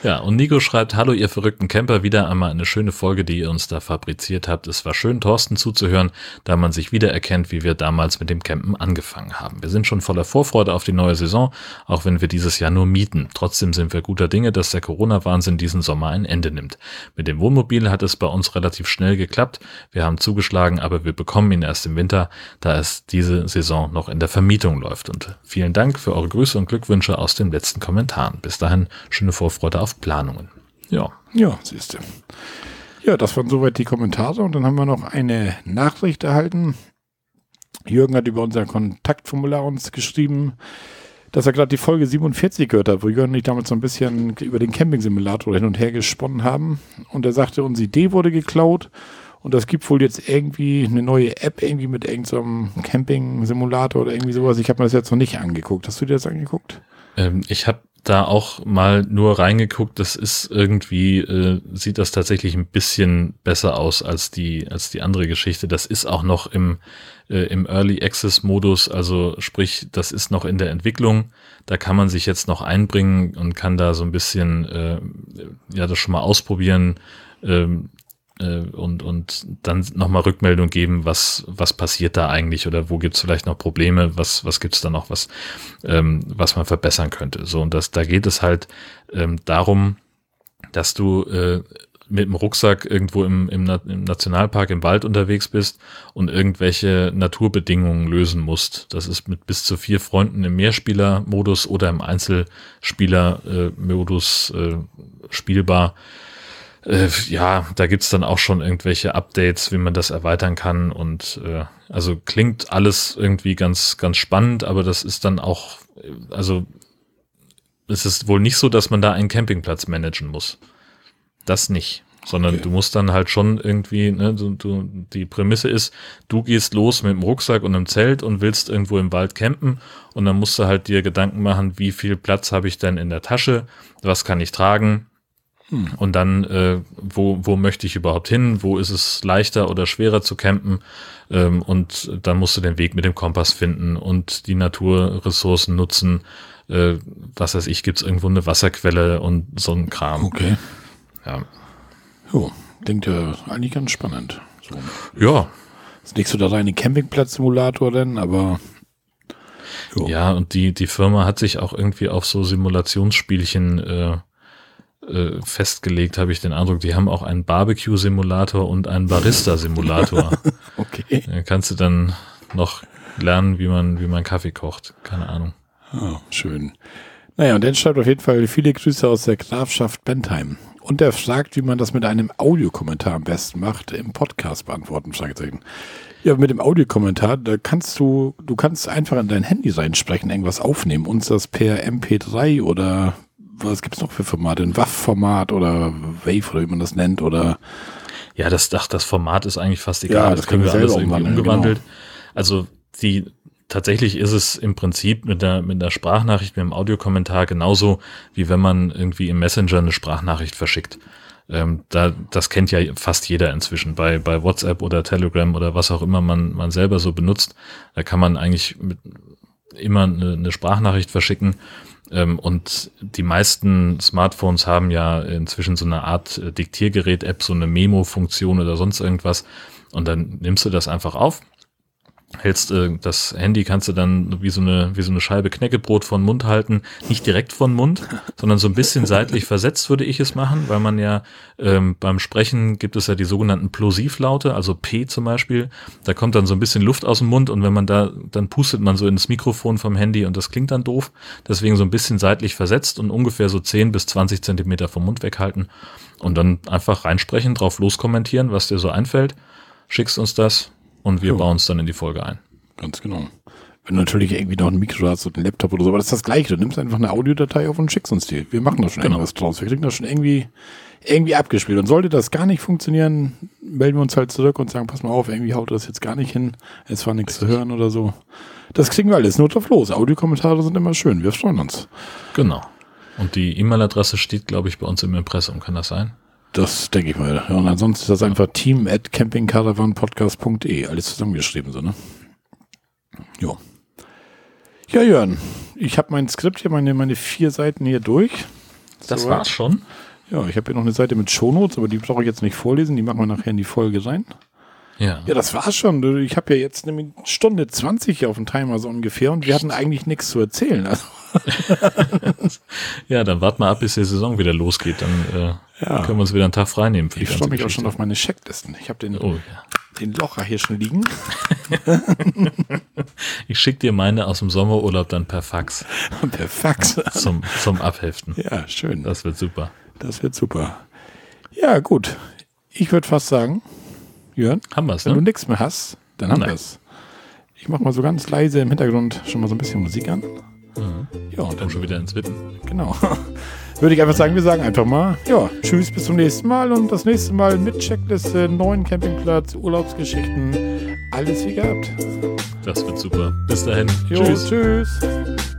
Ja, und Nico schreibt, hallo ihr verrückten Camper, wieder einmal eine schöne Folge, die ihr uns da fabriziert habt. Es war schön, Thorsten zuzuhören, da man sich wieder erkennt, wie wir damals mit dem Campen angefangen haben. Wir sind schon voller Vorfreude auf die neue Saison, auch wenn wir dieses Jahr nur mieten. Trotzdem sind wir guter Dinge, dass der Corona-Wahnsinn diesen Sommer ein Ende nimmt. Mit dem Wohnmobil hat es bei uns relativ schnell geklappt. Wir haben zugeschlagen, aber wir bekommen ihn erst im Winter, da es diese Saison noch in der Vermietung läuft. Und vielen Dank für eure Grüße und Glückwünsche aus den letzten Kommentaren. Bis dahin schöne Vorfreude auf Planungen. Ja. Ja, siehst du. Ja, das waren soweit die Kommentare und dann haben wir noch eine Nachricht erhalten. Jürgen hat über unser Kontaktformular uns geschrieben, dass er gerade die Folge 47 gehört hat, wo Jürgen und ich damals so ein bisschen über den Camping-Simulator hin und her gesponnen haben. Und er sagte, unsere Idee wurde geklaut und das gibt wohl jetzt irgendwie eine neue App irgendwie mit irgendeinem so Camping-Simulator oder irgendwie sowas. Ich habe mir das jetzt noch nicht angeguckt. Hast du dir das angeguckt? Ähm, ich habe da auch mal nur reingeguckt. Das ist irgendwie, äh, sieht das tatsächlich ein bisschen besser aus als die, als die andere Geschichte. Das ist auch noch im, äh, im Early Access Modus. Also sprich, das ist noch in der Entwicklung. Da kann man sich jetzt noch einbringen und kann da so ein bisschen, äh, ja, das schon mal ausprobieren. Ähm, äh, und, und dann nochmal Rückmeldung geben, was, was passiert da eigentlich oder wo gibt's vielleicht noch Probleme, was, was gibt's da noch, was, ähm, was man verbessern könnte. So, und das, da geht es halt ähm, darum, dass du äh, mit dem Rucksack irgendwo im, im, im Nationalpark im Wald unterwegs bist und irgendwelche Naturbedingungen lösen musst. Das ist mit bis zu vier Freunden im Mehrspieler-Modus oder im Einzelspieler-Modus äh, äh, spielbar äh, ja, da gibt's dann auch schon irgendwelche Updates, wie man das erweitern kann. Und äh, also klingt alles irgendwie ganz, ganz spannend, aber das ist dann auch, also es ist wohl nicht so, dass man da einen Campingplatz managen muss. das nicht. Sondern okay. du musst dann halt schon irgendwie, ne, du, du, die Prämisse ist, du gehst los mit dem Rucksack und einem Zelt und willst irgendwo im Wald campen und dann musst du halt dir Gedanken machen, wie viel Platz habe ich denn in der Tasche, was kann ich tragen, hm. Und dann, äh, wo, wo möchte ich überhaupt hin? Wo ist es leichter oder schwerer zu campen? Ähm, und dann musst du den Weg mit dem Kompass finden und die Naturressourcen nutzen. Äh, was weiß ich, gibt es irgendwo eine Wasserquelle und so ein Kram. Okay. Ja. Jo, klingt ja eigentlich ganz spannend. So. Ja. Ist nicht so der reine Campingplatz-Simulator denn, aber jo. Ja, und die, die Firma hat sich auch irgendwie auf so Simulationsspielchen äh, äh, festgelegt, habe ich den Eindruck. Die haben auch einen Barbecue-Simulator und einen Barista-Simulator. okay. Da kannst du dann noch lernen, wie man, wie man Kaffee kocht. Keine Ahnung. Oh, schön. Naja, und dann schreibt auf jeden Fall viele Grüße aus der Grafschaft Bentheim. Und er fragt, wie man das mit einem Audiokommentar am besten macht, im Podcast beantworten, Fragezeichen. Ja, mit dem Audiokommentar, da kannst du, du kannst einfach in dein Handy reinsprechen, irgendwas aufnehmen, uns das per MP3 oder was gibt's noch für Formate? Ein WAV-Format oder Wave oder wie man das nennt oder ja, das, ach, das Format ist eigentlich fast egal. Ja, das, das können wir alles irgendwie umgewandelt. Genau. Also die tatsächlich ist es im Prinzip mit der, mit der Sprachnachricht, mit dem Audiokommentar genauso, wie wenn man irgendwie im Messenger eine Sprachnachricht verschickt. Ähm, da, das kennt ja fast jeder inzwischen. Bei, bei WhatsApp oder Telegram oder was auch immer man, man selber so benutzt, da kann man eigentlich mit, immer eine, eine Sprachnachricht verschicken ähm, und die meisten Smartphones haben ja inzwischen so eine Art äh, Diktiergerät-App, so eine Memo-Funktion oder sonst irgendwas. Und dann nimmst du das einfach auf hältst äh, das Handy kannst du dann wie so eine wie so eine Scheibe Knäckebrot von Mund halten, nicht direkt von Mund, sondern so ein bisschen seitlich versetzt würde ich es machen, weil man ja ähm, beim Sprechen gibt es ja die sogenannten Plosivlaute, also P zum Beispiel, da kommt dann so ein bisschen Luft aus dem Mund und wenn man da dann pustet man so ins Mikrofon vom Handy und das klingt dann doof, deswegen so ein bisschen seitlich versetzt und ungefähr so 10 bis 20 Zentimeter vom Mund weghalten und dann einfach reinsprechen, drauf loskommentieren, was dir so einfällt, schickst uns das und wir jo. bauen es dann in die Folge ein. Ganz genau. Wenn du natürlich irgendwie noch ein Mikro hast oder einen Laptop oder so, aber das ist das Gleiche. Du nimmst einfach eine Audiodatei auf und schickst uns die. Wir machen da schon genau. irgendwas draus. Wir kriegen das schon irgendwie, irgendwie abgespielt. Und sollte das gar nicht funktionieren, melden wir uns halt zurück und sagen, pass mal auf, irgendwie haut das jetzt gar nicht hin. Es war nichts zu hören oder so. Das kriegen wir alles nur drauf los. Audiokommentare sind immer schön. Wir freuen uns. Genau. Und die E-Mail-Adresse steht, glaube ich, bei uns im Impressum. Kann das sein? Das denke ich mal. Ja, und ansonsten ist das einfach team at campingcaravanpodcast.de. Alles zusammengeschrieben, so, ne? Jo. Ja, Jörn, ich habe mein Skript hier, meine, meine vier Seiten hier durch. Das so, war's schon? Ja, ich habe hier noch eine Seite mit Shownotes, aber die brauche ich jetzt nicht vorlesen. Die machen wir nachher in die Folge rein. Ja. Ja, das war's schon. Ich habe ja jetzt eine Stunde 20 auf dem Timer so ungefähr und wir hatten eigentlich nichts zu erzählen. Also. ja, dann wart mal ab, bis die Saison wieder losgeht. Dann äh, ja. können wir uns wieder einen Tag frei nehmen. ich freue mich auch schon auf meine Checklisten. Ich habe den, oh, ja. den Locher hier schon liegen. ich schicke dir meine aus dem Sommerurlaub dann per Fax. per Fax. Zum, zum Abheften. Ja, schön. Das wird super. Das wird super. Ja, gut. Ich würde fast sagen, Jörn, haben wir's, wenn ne? du nichts mehr hast, dann haben wir es. Ich mache mal so ganz leise im Hintergrund schon mal so ein bisschen Musik an. Mhm. Ja, und dann schon wieder ins Wippen. Genau. Würde ich einfach sagen, wir sagen einfach mal, ja, tschüss, bis zum nächsten Mal und das nächste Mal mit Checkliste, neuen Campingplatz, Urlaubsgeschichten, alles wie gehabt. Das wird super. Bis dahin. Jo, tschüss. Tschüss.